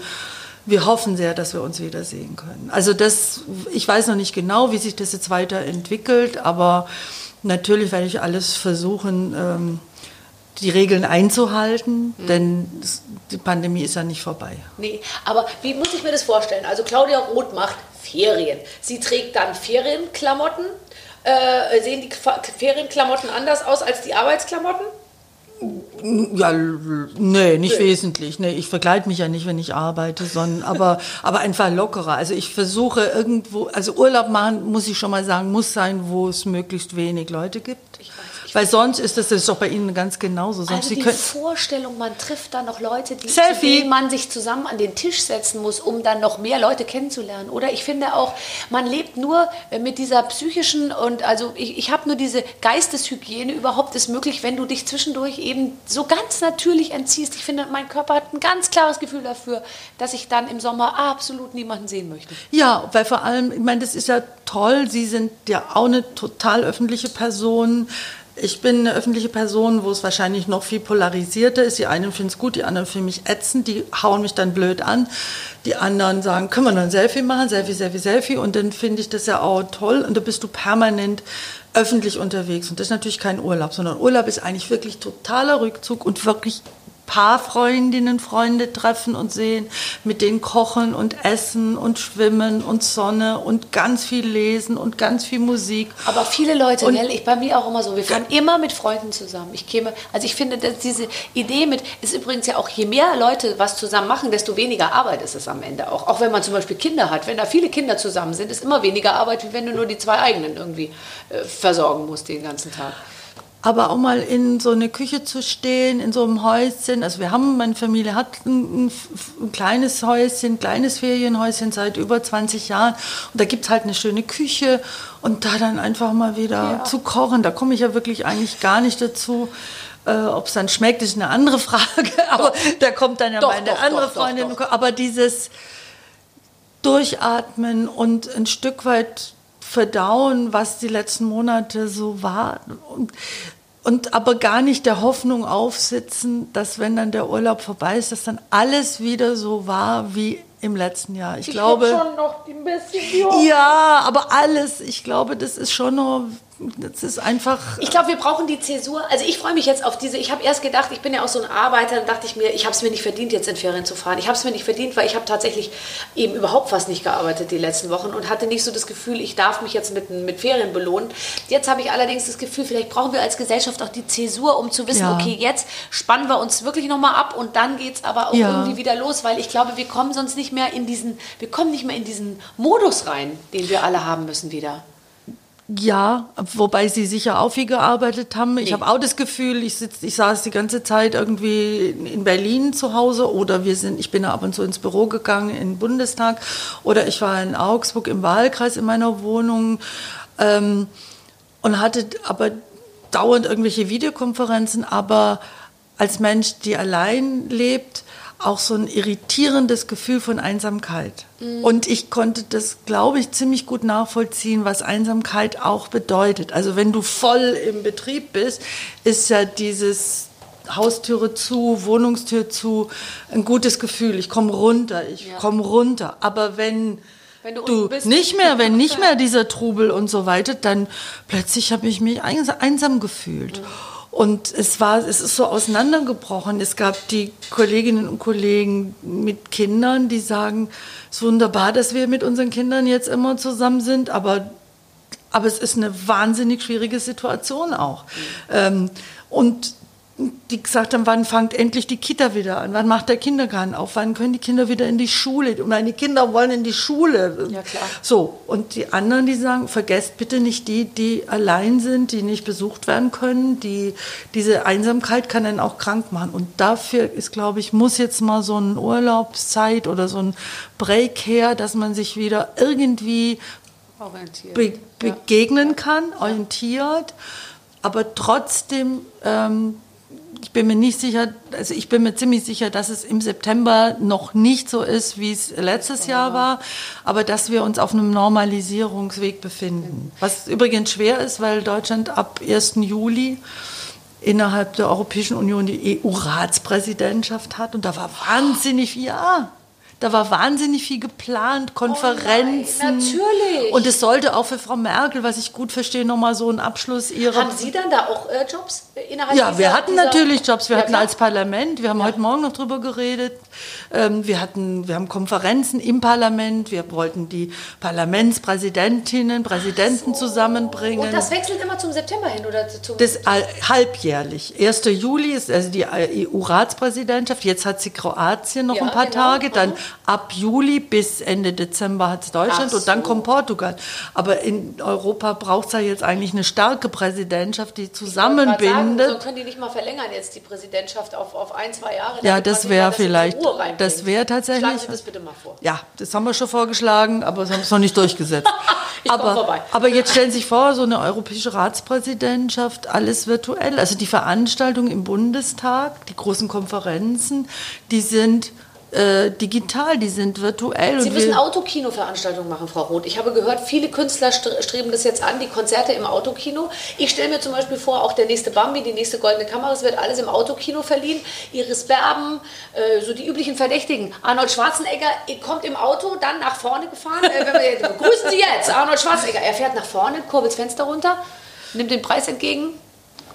wir hoffen sehr, dass wir uns wiedersehen können. Also das, ich weiß noch nicht genau, wie sich das jetzt weiterentwickelt, aber natürlich werde ich alles versuchen, ähm, die Regeln einzuhalten, Mhm. denn die Pandemie ist ja nicht vorbei. Nee, aber wie muss ich mir das vorstellen? Also Claudia Roth macht Ferien. Sie trägt dann Ferienklamotten. Äh, sehen die Ferienklamotten anders aus als die Arbeitsklamotten? Ja, nee, nicht wesentlich. Nee, ich verkleide mich ja nicht, wenn ich arbeite, sondern aber, aber einfach lockerer. Also ich versuche irgendwo, also Urlaub machen, muss ich schon mal sagen, muss sein, wo es möglichst wenig Leute gibt. Weil sonst ist das, das ist doch bei Ihnen ganz genauso. Sonst Also die Vorstellung, man trifft da noch Leute, die, Selfie. denen man sich zusammen an den Tisch setzen muss, um dann noch mehr Leute kennenzulernen. Oder ich finde auch, man lebt nur äh, mit dieser psychischen und also ich, ich habe nur diese Geisteshygiene überhaupt ist möglich, wenn du dich zwischendurch eben so ganz natürlich entziehst. Ich finde, mein Körper hat ein ganz klares Gefühl dafür, dass ich dann im Sommer absolut niemanden sehen möchte. Ja, weil vor allem, ich meine, das ist ja toll. Sie sind ja auch eine total öffentliche Person. Ich bin eine öffentliche Person, wo es wahrscheinlich noch viel polarisierter ist. Die einen finden es gut, die anderen finden mich ätzend, die hauen mich dann blöd an. Die anderen sagen, können wir noch ein Selfie machen? Selfie, Selfie, Selfie. Und dann finde ich das ja auch toll. Und da bist du permanent öffentlich unterwegs. Und das ist natürlich kein Urlaub, sondern Urlaub ist eigentlich wirklich totaler Rückzug und wirklich Paarfreundinnen, Freunde treffen und sehen, mit denen kochen und essen und schwimmen und Sonne und ganz viel lesen und ganz viel Musik. Aber viele Leute, Und- gell, ich bei mir auch immer so, wir fahren immer mit Freunden zusammen. Ich käme, also ich finde, dass diese Idee mit, ist übrigens ja auch, je mehr Leute was zusammen machen, desto weniger Arbeit ist es am Ende auch. Auch wenn man zum Beispiel Kinder hat, wenn da viele Kinder zusammen sind, ist immer weniger Arbeit, wie wenn du nur die zwei eigenen irgendwie äh, versorgen musst den ganzen Tag. Aber auch mal in so eine Küche zu stehen, in so einem Häuschen. Also wir haben, meine Familie hat ein, ein, ein kleines Häuschen, ein kleines Ferienhäuschen seit über 20 Jahren. Und da gibt's halt eine schöne Küche. Und da dann einfach mal wieder zu kochen, da komme ich ja wirklich eigentlich gar nicht dazu. Äh, Ob es dann schmeckt, ist eine andere Frage. Aber da kommt dann ja Doch, meine doch, andere doch, doch, Freundin. doch. Aber dieses Durchatmen und ein Stück weit verdauen, was die letzten Monate so war. Und, und aber gar nicht der Hoffnung aufsitzen, dass wenn dann der Urlaub vorbei ist, dass dann alles wieder so war wie im letzten Jahr. Ich, glaube. noch ein bisschen ja, aber alles. Ich glaube, das ist schon noch. Das ist einfach. Ich glaube, wir brauchen die Zäsur. Also ich freue mich jetzt auf diese. Ich habe erst gedacht, ich bin ja auch so ein Arbeiter, dann dachte ich mir, ich habe es mir nicht verdient, jetzt in Ferien zu fahren. Ich habe es mir nicht verdient, weil ich habe tatsächlich eben überhaupt fast nicht gearbeitet die letzten Wochen und hatte nicht so das Gefühl, ich darf mich jetzt mit, mit Ferien belohnen. Jetzt habe ich allerdings das Gefühl, vielleicht brauchen wir als Gesellschaft auch die Zäsur, um zu wissen, Ja. okay, jetzt spannen wir uns wirklich nochmal ab und dann geht es aber auch Ja. irgendwie wieder los, weil ich glaube, wir kommen sonst nicht mehr in diesen, wir kommen nicht mehr in diesen Modus rein, den wir alle haben müssen wieder. Ja, wobei sie sicher auch viel gearbeitet haben. Ich Nee. habe auch das Gefühl, ich, sitz, ich saß die ganze Zeit irgendwie in- in Berlin zu Hause oder wir sind, ich bin ab und zu ins Büro gegangen in den Bundestag oder ich war in Augsburg im Wahlkreis in meiner Wohnung ähm, und hatte aber dauernd irgendwelche Videokonferenzen, aber als Mensch, die allein lebt, auch so ein irritierendes Gefühl von Einsamkeit. Und ich konnte das, glaube ich, ziemlich gut nachvollziehen, was Einsamkeit auch bedeutet. Also wenn du voll im Betrieb bist, ist ja dieses Haustüre zu, Wohnungstür zu, ein gutes Gefühl. Ich komme runter, ich Ja. komme runter. Aber wenn, Wenn du du bist- nicht mehr, wenn nicht mehr dieser Trubel und so weiter, dann plötzlich habe ich mich eins- einsam gefühlt. Und es war, es ist so auseinandergebrochen. Es gab die Kolleginnen und Kollegen mit Kindern, die sagen, es ist wunderbar, dass wir mit unseren Kindern jetzt immer zusammen sind, aber, aber es ist eine wahnsinnig schwierige Situation auch. Ähm, und die gesagt haben, wann fängt endlich die Kita wieder an? Wann macht der Kindergarten auf? Wann können die Kinder wieder in die Schule? Und meine Kinder wollen in die Schule. Ja, klar. So, und die anderen, die sagen, vergesst bitte nicht die, die allein sind, die nicht besucht werden können. Die, diese Einsamkeit kann dann auch krank machen. Und dafür ist, glaube ich, muss jetzt mal so eine Urlaubszeit oder so ein Break her, dass man sich wieder irgendwie be begegnen kann, orientiert, aber trotzdem ähm, ich bin mir nicht sicher, also ich bin mir ziemlich sicher, dass es im September noch nicht so ist, wie es letztes Jahr war, aber dass wir uns auf einem Normalisierungsweg befinden. Was übrigens schwer ist, weil Deutschland ab 1. Juli innerhalb der Europäischen Union die EU-Ratspräsidentschaft hat und da war wahnsinnig viel, ja, da war wahnsinnig viel geplant, Konferenzen. Oh nein, natürlich. Und es sollte auch für Frau Merkel, was ich gut verstehe, nochmal so ein Abschluss ihrer Haben Sie dann da auch äh, Jobs äh, innerhalb ja, dieser, wir hatten dieser- natürlich Jobs. Wir Ja, hatten klar. als Parlament, wir haben heute Morgen noch drüber geredet, ähm, wir, hatten, wir haben Konferenzen im Parlament, wir wollten die Parlamentspräsidentinnen, Präsidenten zusammenbringen. Und das wechselt immer zum September hin oder zum Das halbjährlich. 1. Juli ist also die EU-Ratspräsidentschaft. Jetzt hat sie Kroatien noch Ja, ein paar genau. Tage. Dann. Ab Juli bis Ende Dezember hat es Deutschland Ach und dann so. kommt Portugal. Aber in Europa braucht es ja jetzt eigentlich eine starke Präsidentschaft, die zusammenbindet. Sagen, so können die nicht mal verlängern jetzt die Präsidentschaft auf, auf ein, zwei Jahre. Ja, das wäre das vielleicht- das wäre tatsächlich- Schlagen Sie das bitte mal vor. Ja, das haben wir schon vorgeschlagen, aber es haben es noch nicht durchgesetzt. Aber, vorbei. aber jetzt stellen Sie sich vor, so eine europäische Ratspräsidentschaft, alles virtuell. Also die Veranstaltungen im Bundestag, die großen Konferenzen, die sind äh, digital, die sind virtuell. Sie müssen Autokino-Veranstaltungen machen, Frau Roth. Ich habe gehört, viele Künstler stre- streben das jetzt an, die Konzerte im Autokino. Ich stelle mir zum Beispiel vor, auch der nächste Bambi, die nächste Goldene Kamera, es wird alles im Autokino verliehen. Iris Berben, äh, so die üblichen Verdächtigen. Arnold Schwarzenegger kommt im Auto, dann nach vorne gefahren. Äh, wenn wir, begrüßen Sie jetzt Arnold Schwarzenegger. Er fährt nach vorne, kurbelt das Fenster runter, nimmt den Preis entgegen,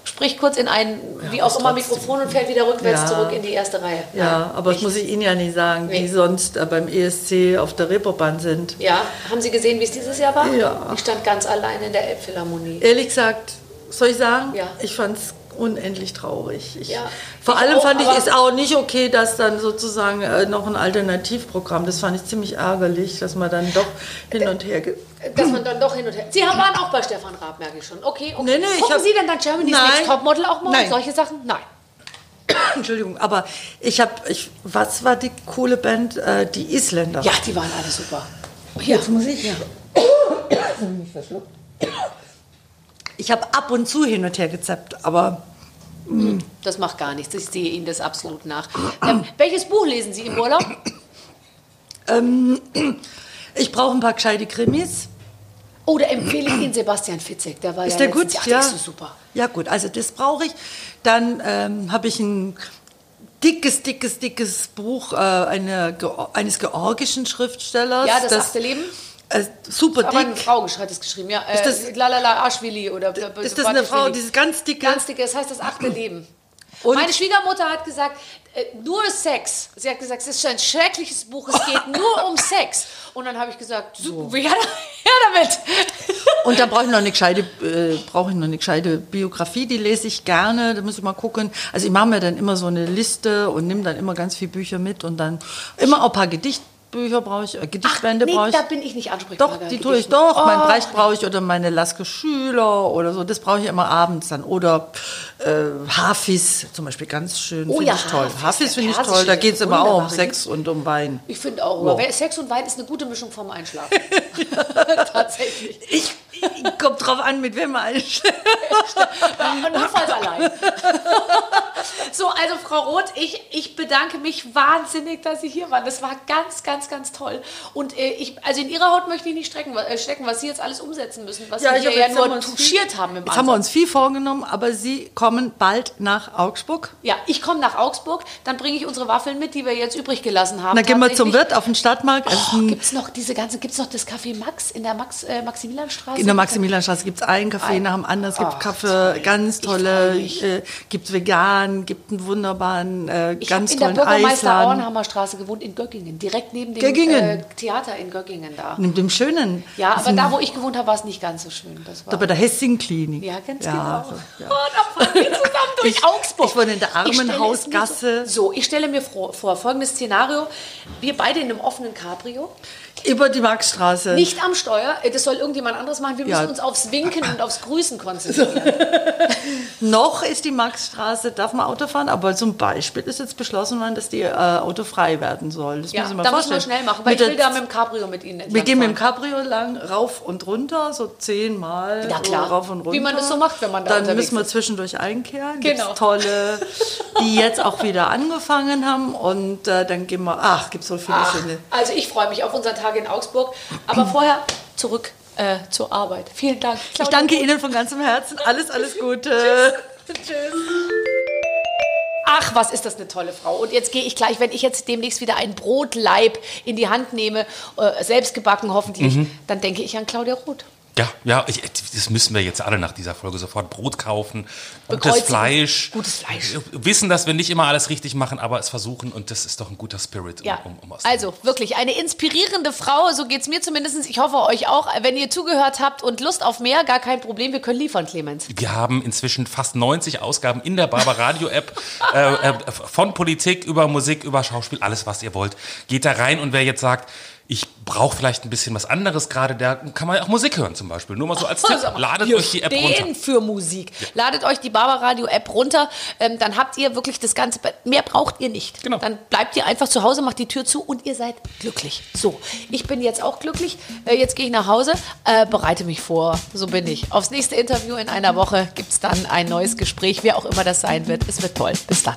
spricht kurz in ein, wie auch immer, Mikrofon und fährt wieder rückwärts Ja. zurück in die erste Reihe. ja, aber das Ich- muss ich Ihnen ja nicht sagen, die Nee. sonst äh, beim ESC auf der Reeperbahn sind. Ja, haben Sie gesehen, wie es dieses Jahr war? Ja. Ich stand ganz allein in der Elbphilharmonie. Ehrlich gesagt, soll ich sagen, Ja. ich fand es unendlich traurig. Ich, Ja. Vor Ich allem auch, fand ich es auch nicht okay, dass dann sozusagen äh, noch ein Alternativprogramm, das fand ich ziemlich ärgerlich, dass man dann doch hin und her... Ge Dass man dann doch hin und her. Sie haben- waren auch bei Stefan Raab, merke ich schon. Okay, okay. Nee, nee, ich Gucken hab- Sie denn dann Germany's Nein. Next Topmodel auch mal? Nein. Solche Sachen? Nein. Entschuldigung, aber ich habe... Ich, was war die coole Band? Äh, die Isländer. Ja, die waren alle super. Jetzt muss ich... Ja. Ich habe ab und zu hin und her gezappt, aber Das macht gar nichts. Ich sehe Ihnen das absolut nach. Ähm, welches Buch lesen Sie im Urlaub? ich brauche ein paar gescheite Krimis. Oh, da empfehle ich Ihnen Sebastian Fitzek. Der war Ist ja der gut? Ach, der ist so super. Ja gut, also das brauche ich. Dann ähm, habe ich ein dickes, dickes, dickes Buch äh, eine, eines georgischen Schriftstellers. Ja, das achte Leben? Äh, super Aber eine dick. Frau hat es geschrieben, ja. Äh, Ist das- Lalala Aschwili oder Ist das eine Frau, dieses ganz dicke? Ganz dicke, das heißt das achte Leben. Und- Meine Schwiegermutter hat gesagt, äh, nur Sex. Sie hat gesagt, es ist ein schreckliches Buch, es geht nur um Sex. Und dann habe ich gesagt, super, her, her damit. Und da brauche ich noch eine gescheite, äh, brauche ich noch eine gescheite Biografie, die lese ich gerne. Da muss ich mal gucken. Also ich mache mir dann immer so eine Liste und nehme dann immer ganz viele Bücher mit und dann immer auch ein paar Gedichtbücher brauche ich, äh, Gedichtbände nee, brauche ich. da bin ich nicht ansprechbar. Doch, die tue ich doch. Mein Oh, Brecht brauche ich oder meine Laske Schüler oder so. Das brauche ich immer abends dann. Oder äh, Hafis zum Beispiel, ganz schön. Oh finde ja, ich toll. Hafis, Hafis finde ich toll. Da geht es immer auch um Sex und um Wein. Ich finde auch, aber Sex und Wein ist eine gute Mischung vorm Einschlafen. Tatsächlich. Ich, ich komme drauf an, mit wem man einschläft. Und notfalls allein. so, also Frau Roth, ich, ich bedanke mich wahnsinnig, dass Sie hier waren. Das war ganz, ganz, ganz toll. Und äh, ich, also in Ihrer Haut möchte ich nicht strecken, äh, stecken, was Sie jetzt alles umsetzen müssen, was Sie ich hier ja nur touchiert viel, haben im Jetzt haben wir uns viel vorgenommen, aber Sie kommen bald nach Augsburg. Ja, ich komme nach Augsburg, dann bringe ich unsere Waffeln mit, die wir jetzt übrig gelassen haben. Dann gehen wir zum. Wirt auf den Stadtmarkt. Ein- Gibt es noch diese ganze, gibt es noch das Café Max in der Max, äh, Maximilianstraße? In der Maximilianstraße gibt es einen Kaffee Ein- nach dem anderen. Es gibt Kaffee, ganz tolle, äh, gibt es vegan, gibt einen wunderbaren, äh, Ich habe ganz in der tollen Bürgermeister Eisladen. Auenhammer Straße gewohnt, in Göggingen, direkt neben dem? Äh, Theater in Göggingen da. Mit dem schönen. Ja, aber da, wo ich gewohnt habe, war es nicht ganz so schön. Das war Da bei der Hessing-Klinik. ja, ganz Ja, genau. so, ja. Oh, da fahren wir zusammen durch Ich- Augsburg. ich wohne in der Armenhausgasse. So, so, ich stelle mir vor, vor folgendes Szenario. Wir beide in einem offenen Cabrio, Über die Maxstraße. nicht am Steuer. äh, Das soll irgendjemand anderes machen. Wir müssen Ja. uns aufs Winken und aufs Grüßen konzentrieren. Noch ist die Maxstraße, darf man Auto fahren, aber zum Beispiel ist jetzt beschlossen worden, dass die äh, autofrei werden soll. Das Ja, müssen wir da müssen wir vorstellen. schnell machen, weil Mit ich will da mit dem Cabrio mit Ihnen wir gehen mit dem. Cabrio lang, rauf und runter, so zehnmal Ja, klar. rauf und runter. Wie man das so macht, wenn man da Dann müssen wir zwischendurch einkehren. Genau. Gibt's tolle, die jetzt auch wieder angefangen haben. Und äh, dann gehen wir, ach, gibt so viele Ach, schöne. also ich freue mich auf unseren Tag in Augsburg. Aber vorher zurück äh, zur Arbeit. Vielen Dank. Ich danke Ihnen von ganzem Herzen. Alles, alles Gute. Ach, was ist das eine tolle Frau. Und jetzt gehe ich gleich, wenn ich jetzt demnächst wieder einen Brotleib in die Hand nehme, äh, selbst gebacken hoffentlich, Mhm. dann denke ich an Claudia Roth. Ja, ja, ich, das müssen wir jetzt alle nach dieser Folge sofort Brot kaufen, gutes. Fleisch. Gutes Fleisch. Wir Wissen, dass wir nicht immer alles richtig machen, aber es versuchen und das ist doch ein guter Spirit. um- Ja, um, um aus- also wirklich eine inspirierende Frau, so geht es mir zumindest. Ich hoffe euch auch. Wenn ihr zugehört habt und Lust auf mehr, gar kein Problem, wir können liefern, Clemens. Wir haben inzwischen fast 90 Ausgaben in der Barber Radio App äh, äh, von Politik über Musik über Schauspiel, alles was ihr wollt. Geht da rein und wer jetzt sagt, ich brauche vielleicht ein bisschen was anderes gerade, da kann man auch Musik hören zum Beispiel. Nur mal so als Tipp, ladet wir euch die App stehen runter. für Musik. Ladet euch die Barbaradio App runter, ähm, dann habt ihr wirklich das Ganze. Mehr braucht ihr nicht. Genau. Dann bleibt ihr einfach zu Hause, macht die Tür zu und ihr seid glücklich. So, ich bin jetzt auch glücklich. Äh, jetzt gehe ich nach Hause, äh, bereite mich vor. So bin ich. Aufs nächste Interview in einer Woche gibt es dann ein neues Gespräch, wer auch immer das sein wird. Es wird toll. Bis dann.